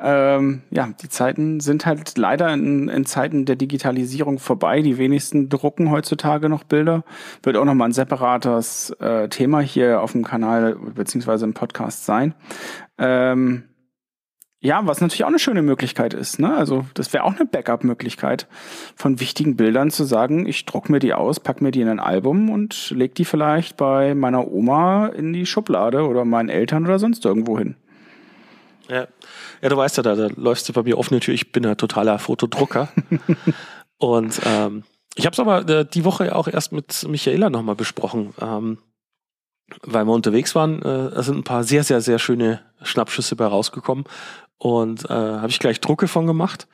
Ähm, ja, die Zeiten sind halt leider in, in, Zeiten der Digitalisierung vorbei. Die wenigsten drucken heutzutage noch Bilder. Wird auch nochmal ein separates äh, Thema hier auf dem Kanal beziehungsweise im Podcast sein. Ähm, ja, was natürlich auch eine schöne Möglichkeit ist. Ne? Also das wäre auch eine Backup-Möglichkeit von wichtigen Bildern zu sagen, ich druck mir die aus, pack mir die in ein Album und leg die vielleicht bei meiner Oma in die Schublade oder meinen Eltern oder sonst irgendwo hin. Ja, ja du weißt ja, da, da läufst du bei mir offene Tür. Ich bin ein totaler Fotodrucker. und ähm, ich habe es aber äh, die Woche auch erst mit Michaela nochmal besprochen. Ähm, weil wir unterwegs waren, äh, da sind ein paar sehr, sehr, sehr schöne Schnappschüsse bei rausgekommen. Und äh, habe ich gleich Drucke von gemacht.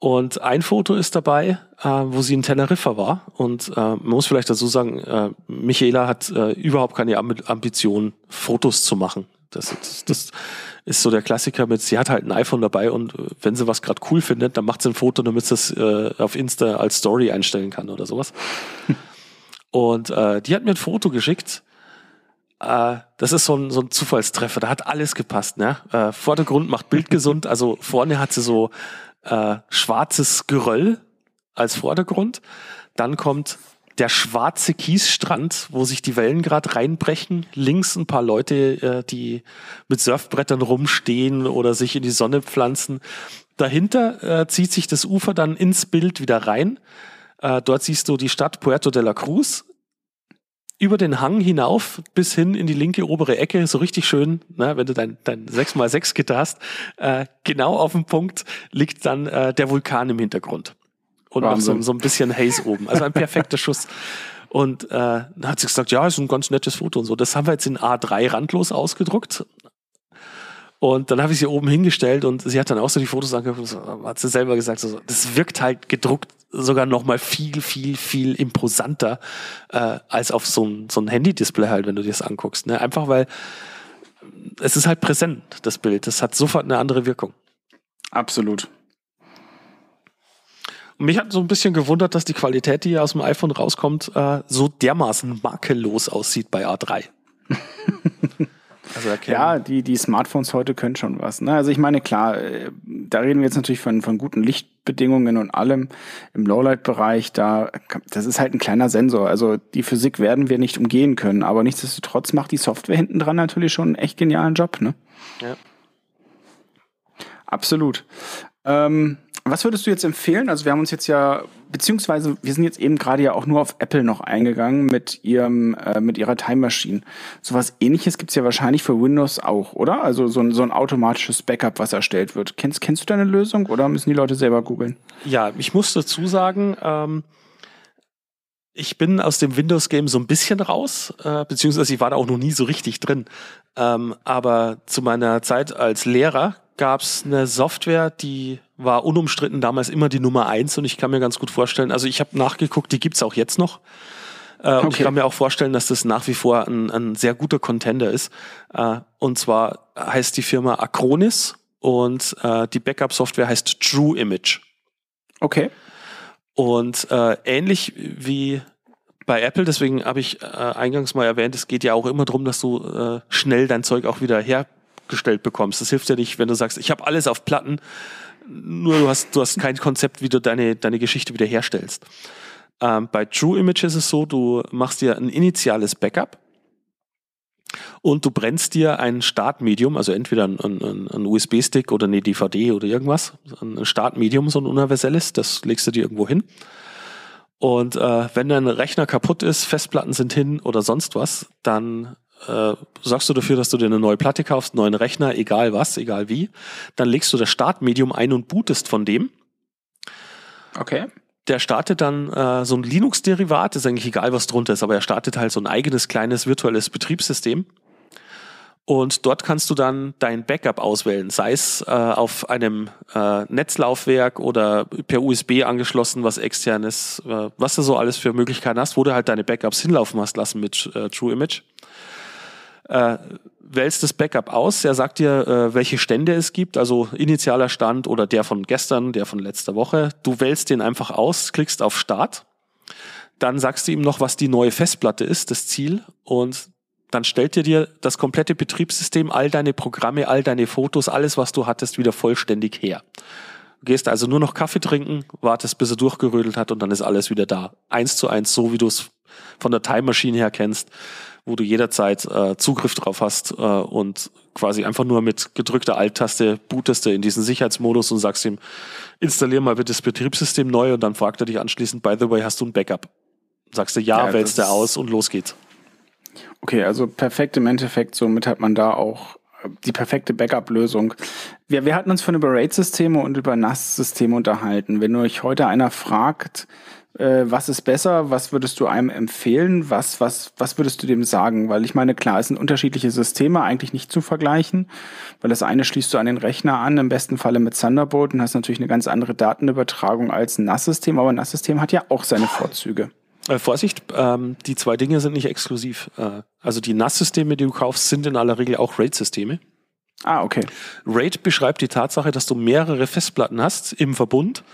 Und ein Foto ist dabei, äh, wo sie in Teneriffa war. Und äh, man muss vielleicht dazu sagen, äh, Michaela hat äh, überhaupt keine Ambition, Fotos zu machen. Das, das, das ist so der Klassiker mit, sie hat halt ein iPhone dabei und äh, wenn sie was gerade cool findet, dann macht sie ein Foto, damit sie es äh, auf Insta als Story einstellen kann oder sowas. und äh, die hat mir ein Foto geschickt, äh, das ist so ein, so ein Zufallstreffer, da hat alles gepasst. Ne? Äh, Vordergrund macht Bild gesund, also vorne hat sie so äh, schwarzes Geröll als Vordergrund. Dann kommt der schwarze Kiesstrand, wo sich die Wellen gerade reinbrechen. Links ein paar Leute, äh, die mit Surfbrettern rumstehen oder sich in die Sonne pflanzen. Dahinter äh, zieht sich das Ufer dann ins Bild wieder rein. Äh, dort siehst du die Stadt Puerto de la Cruz über den Hang hinauf bis hin in die linke obere Ecke, so richtig schön, ne, wenn du dein, dein 6x6 Gitter hast, äh, genau auf dem Punkt liegt dann äh, der Vulkan im Hintergrund. Und noch so, so ein bisschen Haze oben. Also ein perfekter Schuss. Und äh, dann hat sie gesagt, ja, ist ein ganz nettes Foto und so. Das haben wir jetzt in A3 randlos ausgedruckt. Und dann habe ich sie oben hingestellt und sie hat dann auch so die Fotos angeguckt, hat sie selber gesagt, so, das wirkt halt gedruckt sogar noch mal viel, viel, viel imposanter äh, als auf so ein, so ein Handy-Display halt, wenn du dir das anguckst. Ne? Einfach weil es ist halt präsent, das Bild. Das hat sofort eine andere Wirkung. Absolut. Und mich hat so ein bisschen gewundert, dass die Qualität, die aus dem iPhone rauskommt, äh, so dermaßen makellos aussieht bei A3. Also ja, die, die Smartphones heute können schon was. Ne? Also ich meine, klar, äh, da reden wir jetzt natürlich von, von guten Lichtbedingungen und allem im Lowlight-Bereich. Da, das ist halt ein kleiner Sensor. Also die Physik werden wir nicht umgehen können, aber nichtsdestotrotz macht die Software hinten dran natürlich schon einen echt genialen Job. Ne? Ja. Absolut. Ähm, was würdest du jetzt empfehlen? Also wir haben uns jetzt ja, beziehungsweise wir sind jetzt eben gerade ja auch nur auf Apple noch eingegangen mit ihrem, äh, mit ihrer Time Machine. Sowas ähnliches gibt's ja wahrscheinlich für Windows auch, oder? Also so ein, so ein automatisches Backup, was erstellt wird. Kennst, kennst du deine Lösung oder müssen die Leute selber googeln? Ja, ich muss dazu sagen, ähm, ich bin aus dem Windows-Game so ein bisschen raus, äh, beziehungsweise ich war da auch noch nie so richtig drin. Ähm, aber zu meiner Zeit als Lehrer gab es eine Software, die war unumstritten damals immer die Nummer eins und ich kann mir ganz gut vorstellen, also ich habe nachgeguckt, die gibt's auch jetzt noch. Äh, okay. Und ich kann mir auch vorstellen, dass das nach wie vor ein, ein sehr guter Contender ist. Äh, und zwar heißt die Firma Acronis und äh, die Backup-Software heißt True Image. Okay. Und äh, ähnlich wie bei Apple, deswegen habe ich äh, eingangs mal erwähnt, es geht ja auch immer darum, dass du äh, schnell dein Zeug auch wieder hergestellt bekommst. Das hilft ja nicht, wenn du sagst, ich habe alles auf Platten, nur du hast, du hast kein Konzept, wie du deine, deine Geschichte wieder herstellst. Ähm, bei True Image ist es so, du machst dir ein initiales Backup und du brennst dir ein Startmedium, also entweder ein, ein, ein USB-Stick oder eine DVD oder irgendwas, ein Startmedium, so ein universelles, das legst du dir irgendwo hin. Und äh, wenn dein Rechner kaputt ist, Festplatten sind hin oder sonst was, dann äh, sorgst du dafür, dass du dir eine neue Platte kaufst, einen neuen Rechner, egal was, egal wie. Dann legst du das Startmedium ein und bootest von dem. Okay der startet dann äh, so ein Linux-Derivat, ist eigentlich egal, was drunter ist, aber er startet halt so ein eigenes kleines virtuelles Betriebssystem. Und dort kannst du dann dein Backup auswählen, sei es äh, auf einem äh, Netzlaufwerk oder per USB angeschlossen, was externes, äh, was du so alles für Möglichkeiten hast, wo du halt deine Backups hinlaufen hast lassen mit äh, True Image. Äh, wählst das Backup aus. Er sagt dir, äh, welche Stände es gibt, also initialer Stand oder der von gestern, der von letzter Woche. Du wählst den einfach aus, klickst auf Start. Dann sagst du ihm noch, was die neue Festplatte ist, das Ziel. Und dann stellt er dir das komplette Betriebssystem, all deine Programme, all deine Fotos, alles, was du hattest, wieder vollständig her. Du gehst also nur noch Kaffee trinken, wartest, bis er durchgerödelt hat und dann ist alles wieder da. Eins zu eins, so wie du es von der Time Machine her kennst wo du jederzeit äh, Zugriff drauf hast äh, und quasi einfach nur mit gedrückter Alt-Taste bootest du in diesen Sicherheitsmodus und sagst ihm, installier mal bitte das Betriebssystem neu und dann fragt er dich anschließend, by the way, hast du ein Backup? Sagst du ja, ja wählst du aus und los geht's. Okay, also perfekt im Endeffekt, somit hat man da auch äh, die perfekte Backup-Lösung. Wir, wir hatten uns von über RAID-Systeme und über NAS-Systeme unterhalten. Wenn euch heute einer fragt, äh, was ist besser, was würdest du einem empfehlen, was, was, was würdest du dem sagen? Weil ich meine, klar, es sind unterschiedliche Systeme, eigentlich nicht zu vergleichen, weil das eine schließt du an den Rechner an, im besten Falle mit Thunderbolt und hast natürlich eine ganz andere Datenübertragung als ein NAS-System, aber ein NAS-System hat ja auch seine Vorzüge. Äh, Vorsicht, ähm, die zwei Dinge sind nicht exklusiv. Äh, also die NAS-Systeme, die du kaufst, sind in aller Regel auch RAID-Systeme. Ah, okay. RAID beschreibt die Tatsache, dass du mehrere Festplatten hast im Verbund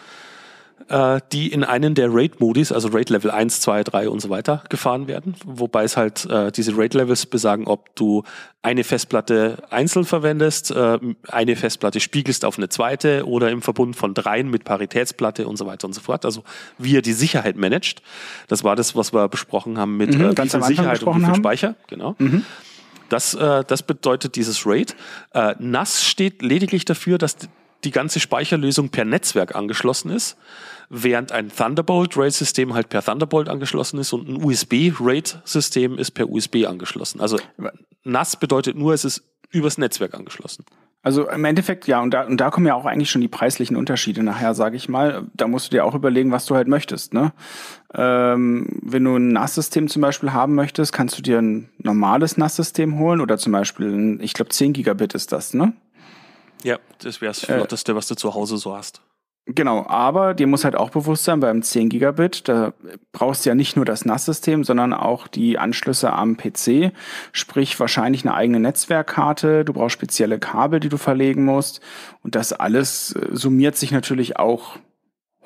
äh, die in einen der Raid-Modis, also Raid-Level 1, 2, 3 und so weiter, gefahren werden. Wobei es halt äh, diese Raid-Levels besagen, ob du eine Festplatte einzeln verwendest, äh, eine Festplatte spiegelst auf eine zweite oder im Verbund von dreien mit Paritätsplatte und so weiter und so fort. Also wie er die Sicherheit managt. Das war das, was wir besprochen haben mit mhm, äh, wie viel Sicherheit und wie viel Speicher. Genau. Mhm. Das, äh, das bedeutet dieses RAID. Äh, NAS steht lediglich dafür, dass die ganze Speicherlösung per Netzwerk angeschlossen ist, während ein Thunderbolt-RAID-System halt per Thunderbolt angeschlossen ist und ein USB-RAID-System ist per USB angeschlossen. Also NAS bedeutet nur, es ist übers Netzwerk angeschlossen. Also im Endeffekt, ja, und da, und da kommen ja auch eigentlich schon die preislichen Unterschiede nachher, sage ich mal. Da musst du dir auch überlegen, was du halt möchtest. Ne? Ähm, wenn du ein NAS-System zum Beispiel haben möchtest, kannst du dir ein normales NAS-System holen oder zum Beispiel, ein, ich glaube 10 Gigabit ist das, ne? Ja, das wäre das äh, Flotteste, was du zu Hause so hast. Genau, aber dir muss halt auch bewusst sein, beim 10 Gigabit, da brauchst du ja nicht nur das NAS-System, sondern auch die Anschlüsse am PC, sprich wahrscheinlich eine eigene Netzwerkkarte, du brauchst spezielle Kabel, die du verlegen musst und das alles äh, summiert sich natürlich auch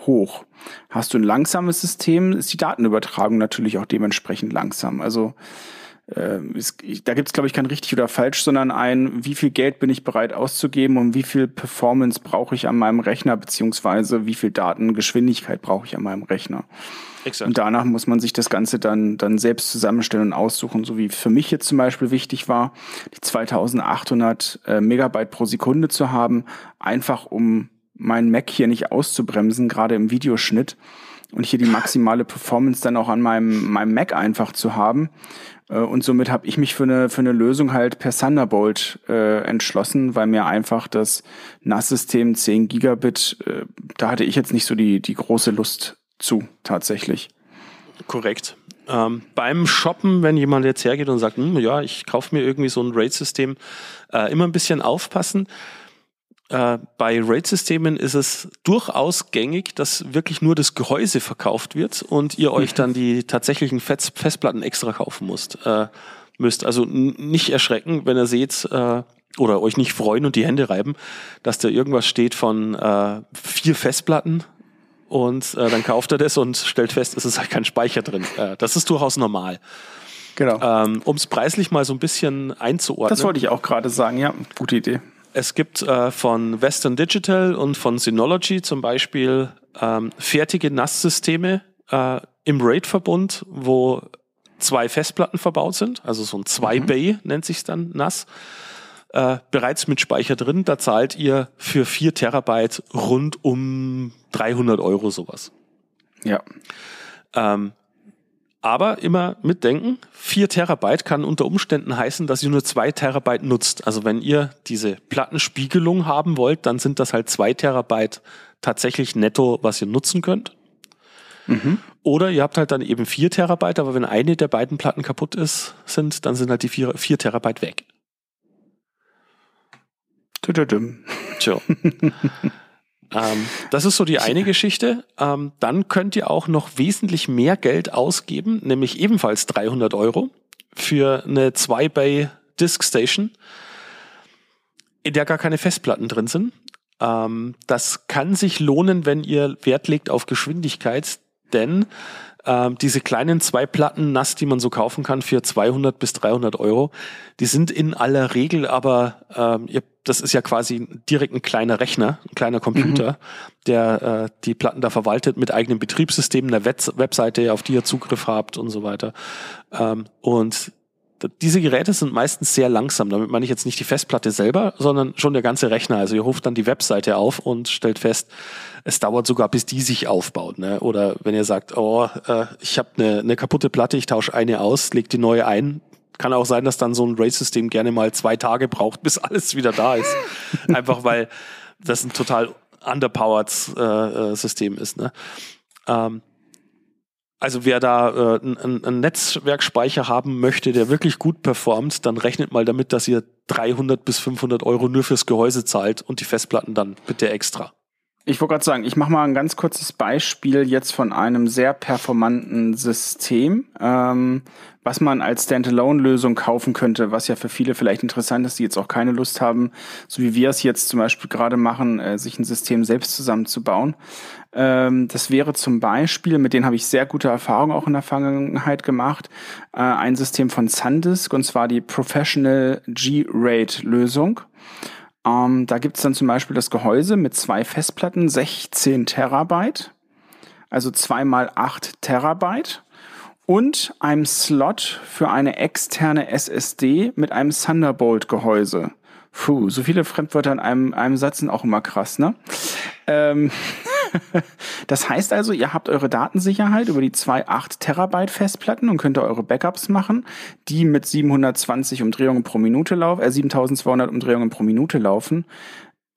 hoch. Hast du ein langsames System, ist die Datenübertragung natürlich auch dementsprechend langsam. Also äh, ist, da gibt es, glaube ich, kein richtig oder falsch, sondern ein, wie viel Geld bin ich bereit auszugeben und wie viel Performance brauche ich an meinem Rechner, beziehungsweise wie viel Datengeschwindigkeit brauche ich an meinem Rechner. Exakt. Und danach muss man sich das Ganze dann, dann selbst zusammenstellen und aussuchen, so wie für mich jetzt zum Beispiel wichtig war, die 2800 äh, Megabyte pro Sekunde zu haben, einfach um meinen Mac hier nicht auszubremsen, gerade im Videoschnitt und hier die maximale Performance dann auch an meinem, meinem Mac einfach zu haben. Äh, und somit habe ich mich für eine, für eine Lösung halt per Thunderbolt äh, entschlossen, weil mir einfach das NAS-System 10 Gigabit, äh, da hatte ich jetzt nicht so die, die große Lust zu, tatsächlich. Korrekt. Ähm, beim Shoppen, wenn jemand jetzt hergeht und sagt, hm, ja, ich kaufe mir irgendwie so ein RAID-System, äh, immer ein bisschen aufpassen. Äh, bei RAID-Systemen ist es durchaus gängig, dass wirklich nur das Gehäuse verkauft wird und ihr euch dann die tatsächlichen Festplatten extra kaufen müsst. Äh, müsst. Also nicht erschrecken, wenn ihr seht, äh, oder euch nicht freuen und die Hände reiben, dass da irgendwas steht von äh, vier Festplatten und äh, dann kauft er das und stellt fest, es ist halt kein Speicher drin. Das ist durchaus normal. Genau. Ähm, um es preislich mal so ein bisschen einzuordnen. Das wollte ich auch gerade sagen, ja, gute Idee. Es gibt äh, von Western Digital und von Synology zum Beispiel ähm, fertige NAS-Systeme äh, im RAID-Verbund, wo zwei Festplatten verbaut sind, also so ein 2-Bay mhm. nennt sich dann NAS. Äh, bereits mit Speicher drin, da zahlt ihr für 4 Terabyte rund um 300 Euro sowas. Ja. Ähm, aber immer mitdenken, 4 Terabyte kann unter Umständen heißen, dass ihr nur 2 Terabyte nutzt. Also wenn ihr diese Plattenspiegelung haben wollt, dann sind das halt 2 Terabyte tatsächlich netto, was ihr nutzen könnt. Mhm. Oder ihr habt halt dann eben 4 Terabyte, aber wenn eine der beiden Platten kaputt ist, sind, dann sind halt die 4, 4 Terabyte weg. Tja. Ähm, das ist so die eine Geschichte. Ähm, dann könnt ihr auch noch wesentlich mehr Geld ausgeben, nämlich ebenfalls 300 Euro für eine 2-Bay Disk Station, in der gar keine Festplatten drin sind. Ähm, das kann sich lohnen, wenn ihr Wert legt auf Geschwindigkeit, denn ähm, diese kleinen zwei Platten nass, die man so kaufen kann für 200 bis 300 Euro, die sind in aller Regel aber, ähm, ihr, das ist ja quasi direkt ein kleiner Rechner, ein kleiner Computer, mhm. der äh, die Platten da verwaltet mit eigenem Betriebssystem, einer Web Webseite, auf die ihr Zugriff habt und so weiter. Ähm, und diese Geräte sind meistens sehr langsam. Damit meine ich jetzt nicht die Festplatte selber, sondern schon der ganze Rechner. Also ihr ruft dann die Webseite auf und stellt fest, es dauert sogar, bis die sich aufbaut. Ne? Oder wenn ihr sagt, oh, äh, ich habe eine, eine kaputte Platte, ich tausche eine aus, leg die neue ein. Kann auch sein, dass dann so ein RAID-System gerne mal zwei Tage braucht, bis alles wieder da ist. Einfach weil das ein total underpowered äh, äh System ist. Ne? Ähm, also wer da äh, einen, einen Netzwerkspeicher haben möchte, der wirklich gut performt, dann rechnet mal damit, dass ihr 300 bis 500 Euro nur fürs Gehäuse zahlt und die Festplatten dann bitte extra. Ich wollte gerade sagen, ich mache mal ein ganz kurzes Beispiel jetzt von einem sehr performanten System, ähm, was man als Standalone-Lösung kaufen könnte, was ja für viele vielleicht interessant ist, die jetzt auch keine Lust haben, so wie wir es jetzt zum Beispiel gerade machen, äh, sich ein System selbst zusammenzubauen. Ähm, das wäre zum Beispiel, mit denen habe ich sehr gute Erfahrungen auch in der Vergangenheit gemacht, äh, ein System von SanDisk und zwar die Professional G-Rate-Lösung. Ähm, da gibt es dann zum Beispiel das Gehäuse mit zwei Festplatten, 16 Terabyte, also zweimal 8 Terabyte und einem Slot für eine externe SSD mit einem Thunderbolt-Gehäuse. Puh, so viele Fremdwörter in einem, einem Satz sind auch immer krass, ne? Ähm das heißt also, ihr habt eure Datensicherheit über die zwei 8 Terabyte Festplatten und könnt eure Backups machen, die mit 720 Umdrehungen pro Minute laufen, äh, 7200 Umdrehungen pro Minute laufen.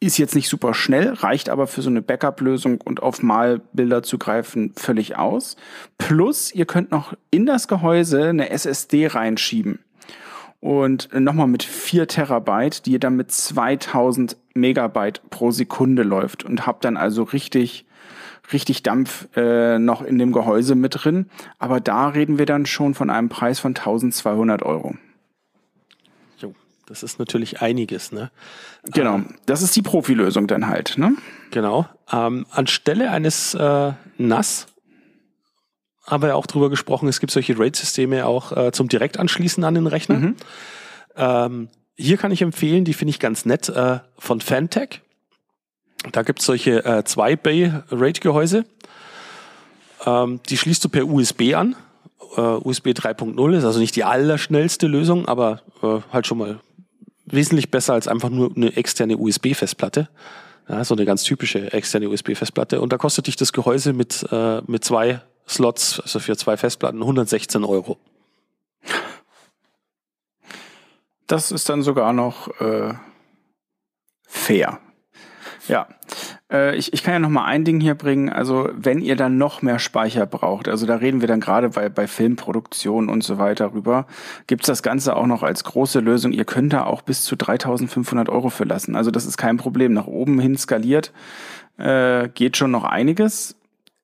Ist jetzt nicht super schnell, reicht aber für so eine Backup-Lösung und auf Malbilder zu greifen völlig aus. Plus, ihr könnt noch in das Gehäuse eine SSD reinschieben. Und nochmal mit 4 Terabyte, die dann mit 2000 Megabyte pro Sekunde läuft und habt dann also richtig richtig Dampf äh, noch in dem Gehäuse mit drin. Aber da reden wir dann schon von einem Preis von 1200 Euro. Jo, das ist natürlich einiges, ne? Genau, ähm, das ist die Profilösung dann halt, ne? Genau. Ähm, anstelle eines äh, NAS haben wir ja auch drüber gesprochen, es gibt solche RAID-Systeme auch äh, zum Direktanschließen an den Rechner. Mhm. Ähm, hier kann ich empfehlen, die finde ich ganz nett, äh, von Fantech. Da gibt es solche äh, 2-Bay-RAID-Gehäuse. Ähm, die schließt du per USB an. Äh, USB 3.0 ist also nicht die allerschnellste Lösung, aber äh, halt schon mal wesentlich besser als einfach nur eine externe USB-Festplatte. Ja, so eine ganz typische externe USB-Festplatte. Und da kostet dich das Gehäuse mit, äh, mit zwei Slots, also für zwei Festplatten, 116 Euro. Das ist dann sogar noch äh, fair. Ja. Äh, ich, ich kann ja noch mal ein Ding hier bringen. Also wenn ihr dann noch mehr Speicher braucht, also da reden wir dann gerade bei, bei Filmproduktion und so weiter rüber, gibt's das Ganze auch noch als große Lösung. Ihr könnt da auch bis zu 3500 Euro für lassen. Also das ist kein Problem. Nach oben hin skaliert äh, geht schon noch einiges.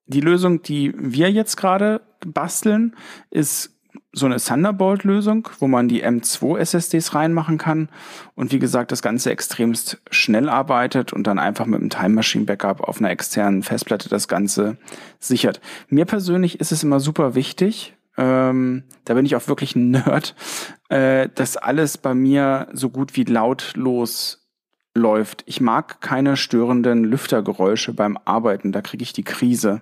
Die Lösung, die wir jetzt gerade basteln, ist so eine Thunderbolt-Lösung, wo man die M2 SSDs reinmachen kann und wie gesagt das Ganze extremst schnell arbeitet und dann einfach mit einem Time Machine Backup auf einer externen Festplatte das Ganze sichert. Mir persönlich ist es immer super wichtig, ähm, da bin ich auch wirklich ein Nerd, äh, dass alles bei mir so gut wie lautlos läuft. Ich mag keine störenden Lüftergeräusche beim Arbeiten, da kriege ich die Krise.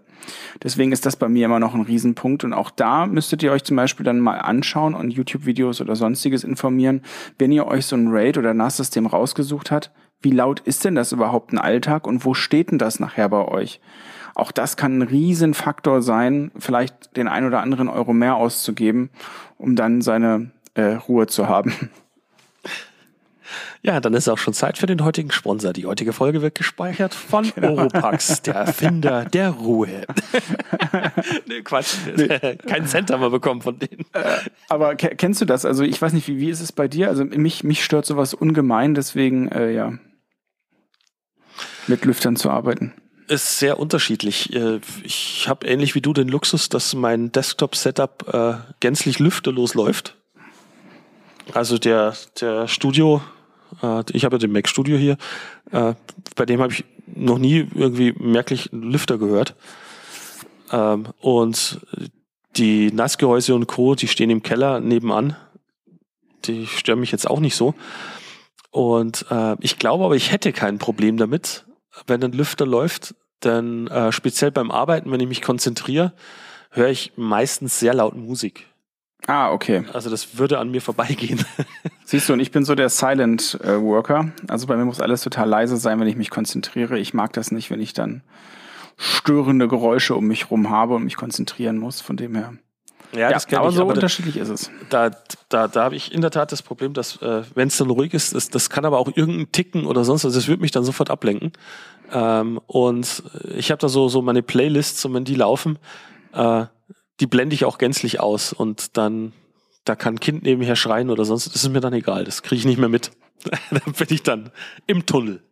Deswegen ist das bei mir immer noch ein Riesenpunkt und auch da müsstet ihr euch zum Beispiel dann mal anschauen und YouTube-Videos oder sonstiges informieren, wenn ihr euch so ein RAID oder NAS-System rausgesucht habt, wie laut ist denn das überhaupt ein Alltag und wo steht denn das nachher bei euch? Auch das kann ein Riesenfaktor sein, vielleicht den ein oder anderen Euro mehr auszugeben, um dann seine äh, Ruhe zu haben. Ja, dann ist auch schon Zeit für den heutigen Sponsor. Die heutige Folge wird gespeichert von genau. Oropax, der Erfinder der Ruhe. nee, Quatsch. Nee. Keinen Cent haben wir bekommen von denen. Äh, aber kennst du das? Also ich weiß nicht, wie, wie ist es bei dir? Also mich, mich stört sowas ungemein, deswegen, äh, ja, mit Lüftern zu arbeiten. Ist sehr unterschiedlich. Äh, ich habe ähnlich wie du den Luxus, dass mein Desktop-Setup äh, gänzlich lüfterlos läuft. Also der, der Studio ich habe ja den Mac Studio hier. Äh, bei dem habe ich noch nie irgendwie merklich einen Lüfter gehört. Ähm, und die Nassgehäuse und Co., die stehen im Keller nebenan. Die stören mich jetzt auch nicht so. Und äh, ich glaube aber, ich hätte kein Problem damit, wenn ein Lüfter läuft. Denn äh, speziell beim Arbeiten, wenn ich mich konzentriere, höre ich meistens sehr laut Musik. Ah, okay. Also das würde an mir vorbeigehen. Siehst du, und ich bin so der Silent äh, Worker. Also bei mir muss alles total leise sein, wenn ich mich konzentriere. Ich mag das nicht, wenn ich dann störende Geräusche um mich rum habe und mich konzentrieren muss. Von dem her. Ja, das ja, aber ich. so aber unterschiedlich ist es. Da, da, da habe ich in der Tat das Problem, dass äh, wenn es dann ruhig ist, das, das kann aber auch irgendein Ticken oder sonst was, das wird mich dann sofort ablenken. Ähm, und ich habe da so, so meine Playlists und wenn die laufen, äh, die blende ich auch gänzlich aus und dann, da kann ein Kind nebenher schreien oder sonst, das ist mir dann egal, das kriege ich nicht mehr mit. da bin ich dann im Tunnel.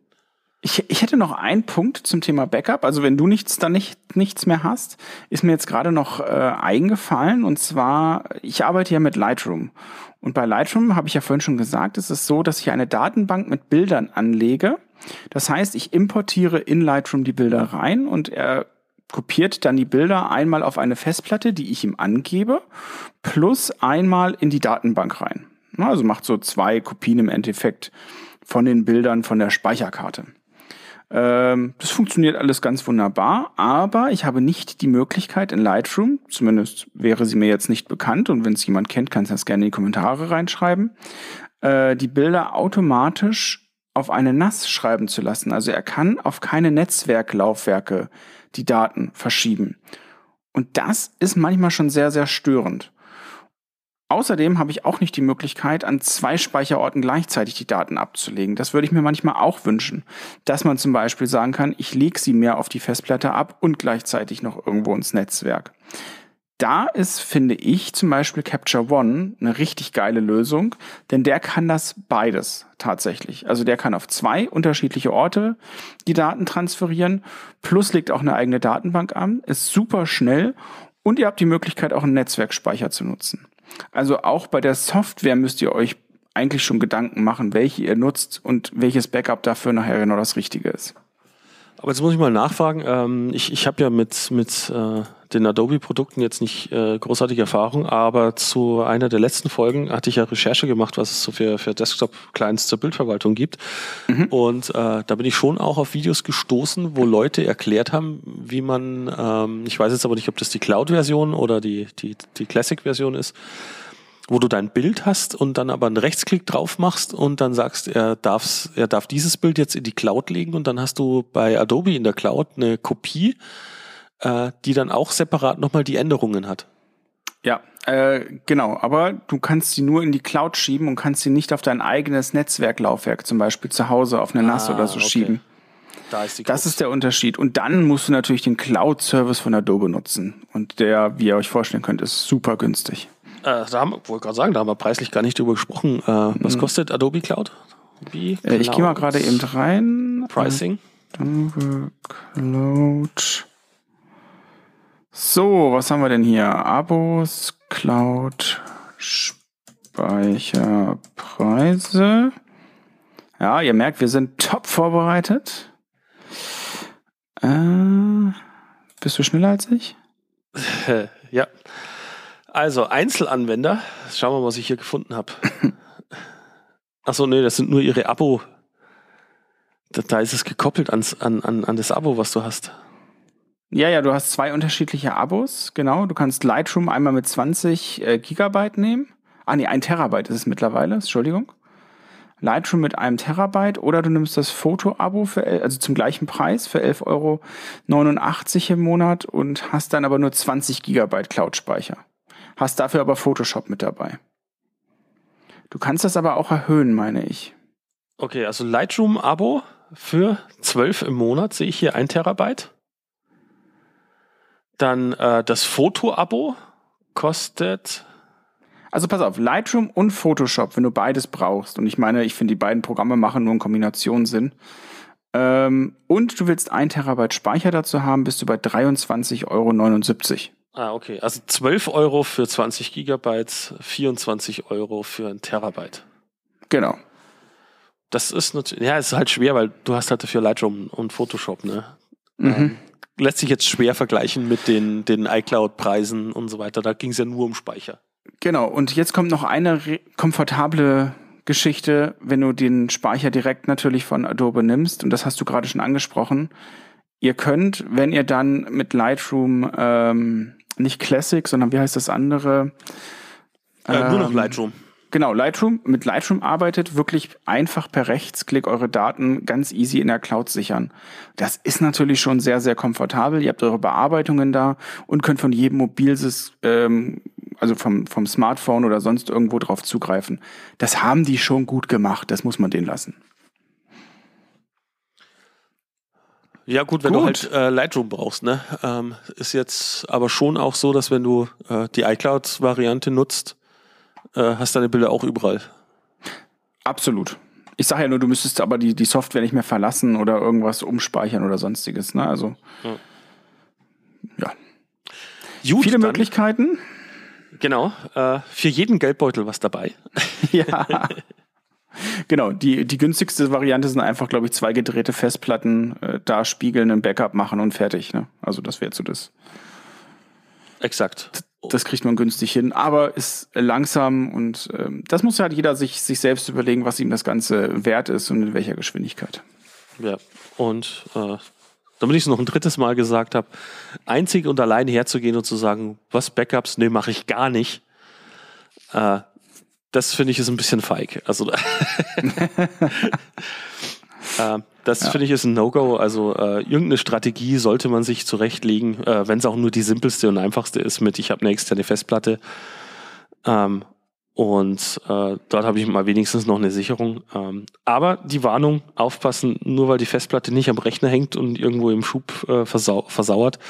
Ich, ich hätte noch einen Punkt zum Thema Backup. Also wenn du nichts dann nicht nichts mehr hast, ist mir jetzt gerade noch äh, eingefallen. Und zwar, ich arbeite ja mit Lightroom. Und bei Lightroom habe ich ja vorhin schon gesagt, ist es so, dass ich eine Datenbank mit Bildern anlege. Das heißt, ich importiere in Lightroom die Bilder rein und er kopiert dann die Bilder einmal auf eine Festplatte, die ich ihm angebe, plus einmal in die Datenbank rein. Also macht so zwei Kopien im Endeffekt von den Bildern von der Speicherkarte. Ähm, das funktioniert alles ganz wunderbar, aber ich habe nicht die Möglichkeit in Lightroom, zumindest wäre sie mir jetzt nicht bekannt und wenn es jemand kennt, kann es das gerne in die Kommentare reinschreiben, äh, die Bilder automatisch auf eine NAS schreiben zu lassen. Also er kann auf keine Netzwerklaufwerke die Daten verschieben. Und das ist manchmal schon sehr, sehr störend. Außerdem habe ich auch nicht die Möglichkeit, an zwei Speicherorten gleichzeitig die Daten abzulegen. Das würde ich mir manchmal auch wünschen, dass man zum Beispiel sagen kann, ich lege sie mehr auf die Festplatte ab und gleichzeitig noch irgendwo ins Netzwerk da ist, finde ich, zum Beispiel Capture One eine richtig geile Lösung, denn der kann das beides tatsächlich. Also der kann auf zwei unterschiedliche Orte die Daten transferieren, plus legt auch eine eigene Datenbank an, ist super schnell und ihr habt die Möglichkeit, auch einen Netzwerkspeicher zu nutzen. Also auch bei der Software müsst ihr euch eigentlich schon Gedanken machen, welche ihr nutzt und welches Backup dafür nachher genau das Richtige ist. Aber jetzt muss ich mal nachfragen. Ähm, ich ich habe ja mit, mit äh, den Adobe-Produkten jetzt nicht äh, großartige Erfahrung, aber zu einer der letzten Folgen hatte ich ja Recherche gemacht, was es so für, für Desktop-Clients zur Bildverwaltung gibt. Mhm. Und äh, da bin ich schon auch auf Videos gestoßen, wo Leute erklärt haben, wie man, ähm, ich weiß jetzt aber nicht, ob das die Cloud-Version oder die, die, die Classic-Version ist, wo du dein Bild hast und dann aber einen Rechtsklick drauf machst und dann sagst, er, darf's, er darf dieses Bild jetzt in die Cloud legen und dann hast du bei Adobe in der Cloud eine Kopie äh, die dann auch separat nochmal die Änderungen hat. Ja, äh, genau. Aber du kannst sie nur in die Cloud schieben und kannst sie nicht auf dein eigenes Netzwerklaufwerk, zum Beispiel zu Hause auf eine NAS ah, oder so okay. schieben. Da ist das ist der Unterschied. Und dann musst du natürlich den Cloud-Service von Adobe nutzen. Und der, wie ihr euch vorstellen könnt, ist super günstig. Äh, da haben, wollte gerade sagen, da haben wir preislich gar nicht drüber gesprochen. Äh, was mhm. kostet Adobe Cloud? Wie Cloud? Äh, ich gehe mal gerade eben rein. Pricing. Adobe Cloud. So, was haben wir denn hier? Abos, Cloud-Speicherpreise. Ja, ihr merkt, wir sind top vorbereitet. Äh, bist du schneller als ich? ja. Also, Einzelanwender. Schauen wir mal, was ich hier gefunden habe. Achso, nee, das sind nur ihre Abo. Da, da ist es gekoppelt ans, an, an, an das Abo, was du hast. Ja, ja, du hast zwei unterschiedliche Abos, genau. Du kannst Lightroom einmal mit 20 äh, Gigabyte nehmen. Ah, nee, ein Terabyte ist es mittlerweile, Entschuldigung. Lightroom mit einem Terabyte oder du nimmst das Foto-Abo für, also zum gleichen Preis für 11,89 Euro im Monat und hast dann aber nur 20 Gigabyte Cloud-Speicher. Hast dafür aber Photoshop mit dabei. Du kannst das aber auch erhöhen, meine ich. Okay, also Lightroom-Abo für 12 im Monat sehe ich hier ein Terabyte. Dann äh, das Foto-Abo kostet also pass auf, Lightroom und Photoshop, wenn du beides brauchst. Und ich meine, ich finde, die beiden Programme machen nur in Kombination Sinn. Ähm, und du willst ein Terabyte Speicher dazu haben, bist du bei 23,79 Euro. Ah, okay. Also 12 Euro für 20 Gigabyte, 24 Euro für ein Terabyte. Genau. Das ist natürlich, ja, es ist halt schwer, weil du hast halt dafür Lightroom und Photoshop, ne? Mhm. Ähm, lässt sich jetzt schwer vergleichen mit den, den iCloud-Preisen und so weiter. Da ging es ja nur um Speicher. Genau, und jetzt kommt noch eine komfortable Geschichte, wenn du den Speicher direkt natürlich von Adobe nimmst, und das hast du gerade schon angesprochen. Ihr könnt, wenn ihr dann mit Lightroom ähm, nicht Classic, sondern wie heißt das andere? Äh, nur noch ähm, Lightroom. Genau, Lightroom, mit Lightroom arbeitet, wirklich einfach per Rechtsklick eure Daten ganz easy in der Cloud sichern. Das ist natürlich schon sehr, sehr komfortabel. Ihr habt eure Bearbeitungen da und könnt von jedem Mobilsystem, ähm, also vom, vom Smartphone oder sonst irgendwo drauf zugreifen. Das haben die schon gut gemacht, das muss man denen lassen. Ja gut, wenn gut. du halt äh, Lightroom brauchst, ne? Ähm, ist jetzt aber schon auch so, dass wenn du äh, die iCloud-Variante nutzt, äh, hast deine Bilder auch überall. Absolut. Ich sage ja nur, du müsstest aber die, die Software nicht mehr verlassen oder irgendwas umspeichern oder sonstiges. Ne? Also, ja. ja. Gut, Viele dann, Möglichkeiten. Genau. Äh, für jeden Geldbeutel was dabei. ja. Genau, die, die günstigste Variante sind einfach, glaube ich, zwei gedrehte Festplatten äh, da spiegeln, ein Backup machen und fertig. Ne? Also das wäre so das. Exakt das kriegt man günstig hin, aber ist langsam und ähm, das muss halt jeder sich, sich selbst überlegen, was ihm das Ganze wert ist und in welcher Geschwindigkeit. Ja, und äh, damit ich es noch ein drittes Mal gesagt habe, einzig und allein herzugehen und zu sagen, was Backups, nee, mache ich gar nicht, äh, das finde ich ist ein bisschen feig. Also äh, das ja. finde ich ist ein No-Go. Also äh, irgendeine Strategie sollte man sich zurechtlegen, äh, wenn es auch nur die simpelste und einfachste ist mit, ich habe eine externe Festplatte. Ähm, und äh, dort habe ich mal wenigstens noch eine Sicherung. Ähm, aber die Warnung, aufpassen, nur weil die Festplatte nicht am Rechner hängt und irgendwo im Schub äh, versau versauert,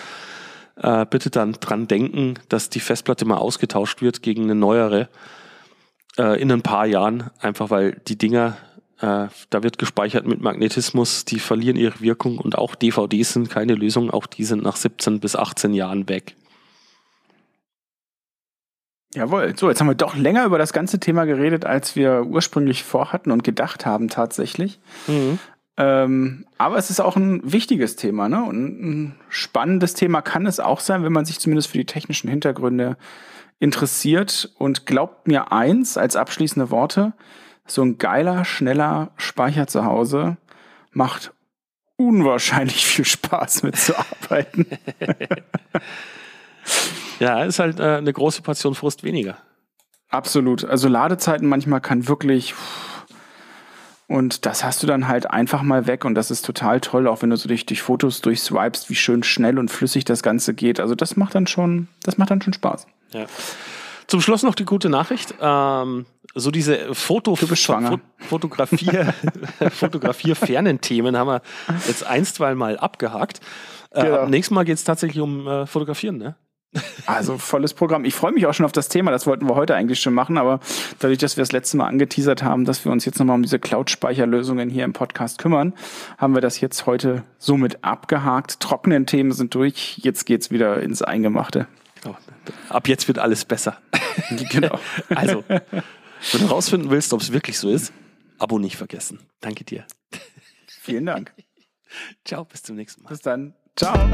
äh, bitte dann dran denken, dass die Festplatte mal ausgetauscht wird gegen eine neuere äh, in ein paar Jahren, einfach weil die Dinger äh, da wird gespeichert mit Magnetismus, die verlieren ihre Wirkung und auch DVDs sind keine Lösung, auch die sind nach 17 bis 18 Jahren weg. Jawohl, so, jetzt haben wir doch länger über das ganze Thema geredet, als wir ursprünglich vorhatten und gedacht haben tatsächlich. Mhm. Ähm, aber es ist auch ein wichtiges Thema, ne? Und ein spannendes Thema kann es auch sein, wenn man sich zumindest für die technischen Hintergründe interessiert. Und glaubt mir eins als abschließende Worte, so ein geiler, schneller Speicher zu Hause macht unwahrscheinlich viel Spaß mitzuarbeiten. ja, ist halt äh, eine große Portion Frust weniger. Absolut. Also Ladezeiten manchmal kann wirklich und das hast du dann halt einfach mal weg und das ist total toll, auch wenn du so durch, durch Fotos durchswipest, wie schön schnell und flüssig das Ganze geht. Also das macht dann schon, das macht dann schon Spaß. Ja. Zum Schluss noch die gute Nachricht. Ähm, so diese Foto Fo Fotografier, Fotografier-fernen Themen haben wir jetzt einstweilig mal abgehakt. Äh, genau. nächstes Mal geht es tatsächlich um äh, Fotografieren, ne? Also volles Programm. Ich freue mich auch schon auf das Thema. Das wollten wir heute eigentlich schon machen, aber dadurch, dass wir das letzte Mal angeteasert haben, dass wir uns jetzt nochmal um diese Cloud-Speicherlösungen hier im Podcast kümmern, haben wir das jetzt heute somit abgehakt. Trockenen Themen sind durch. Jetzt geht's wieder ins Eingemachte. Oh, ab jetzt wird alles besser. Genau. Also, wenn du rausfinden willst, ob es wirklich so ist, Abo nicht vergessen. Danke dir. Vielen Dank. Ciao, bis zum nächsten Mal. Bis dann. Ciao.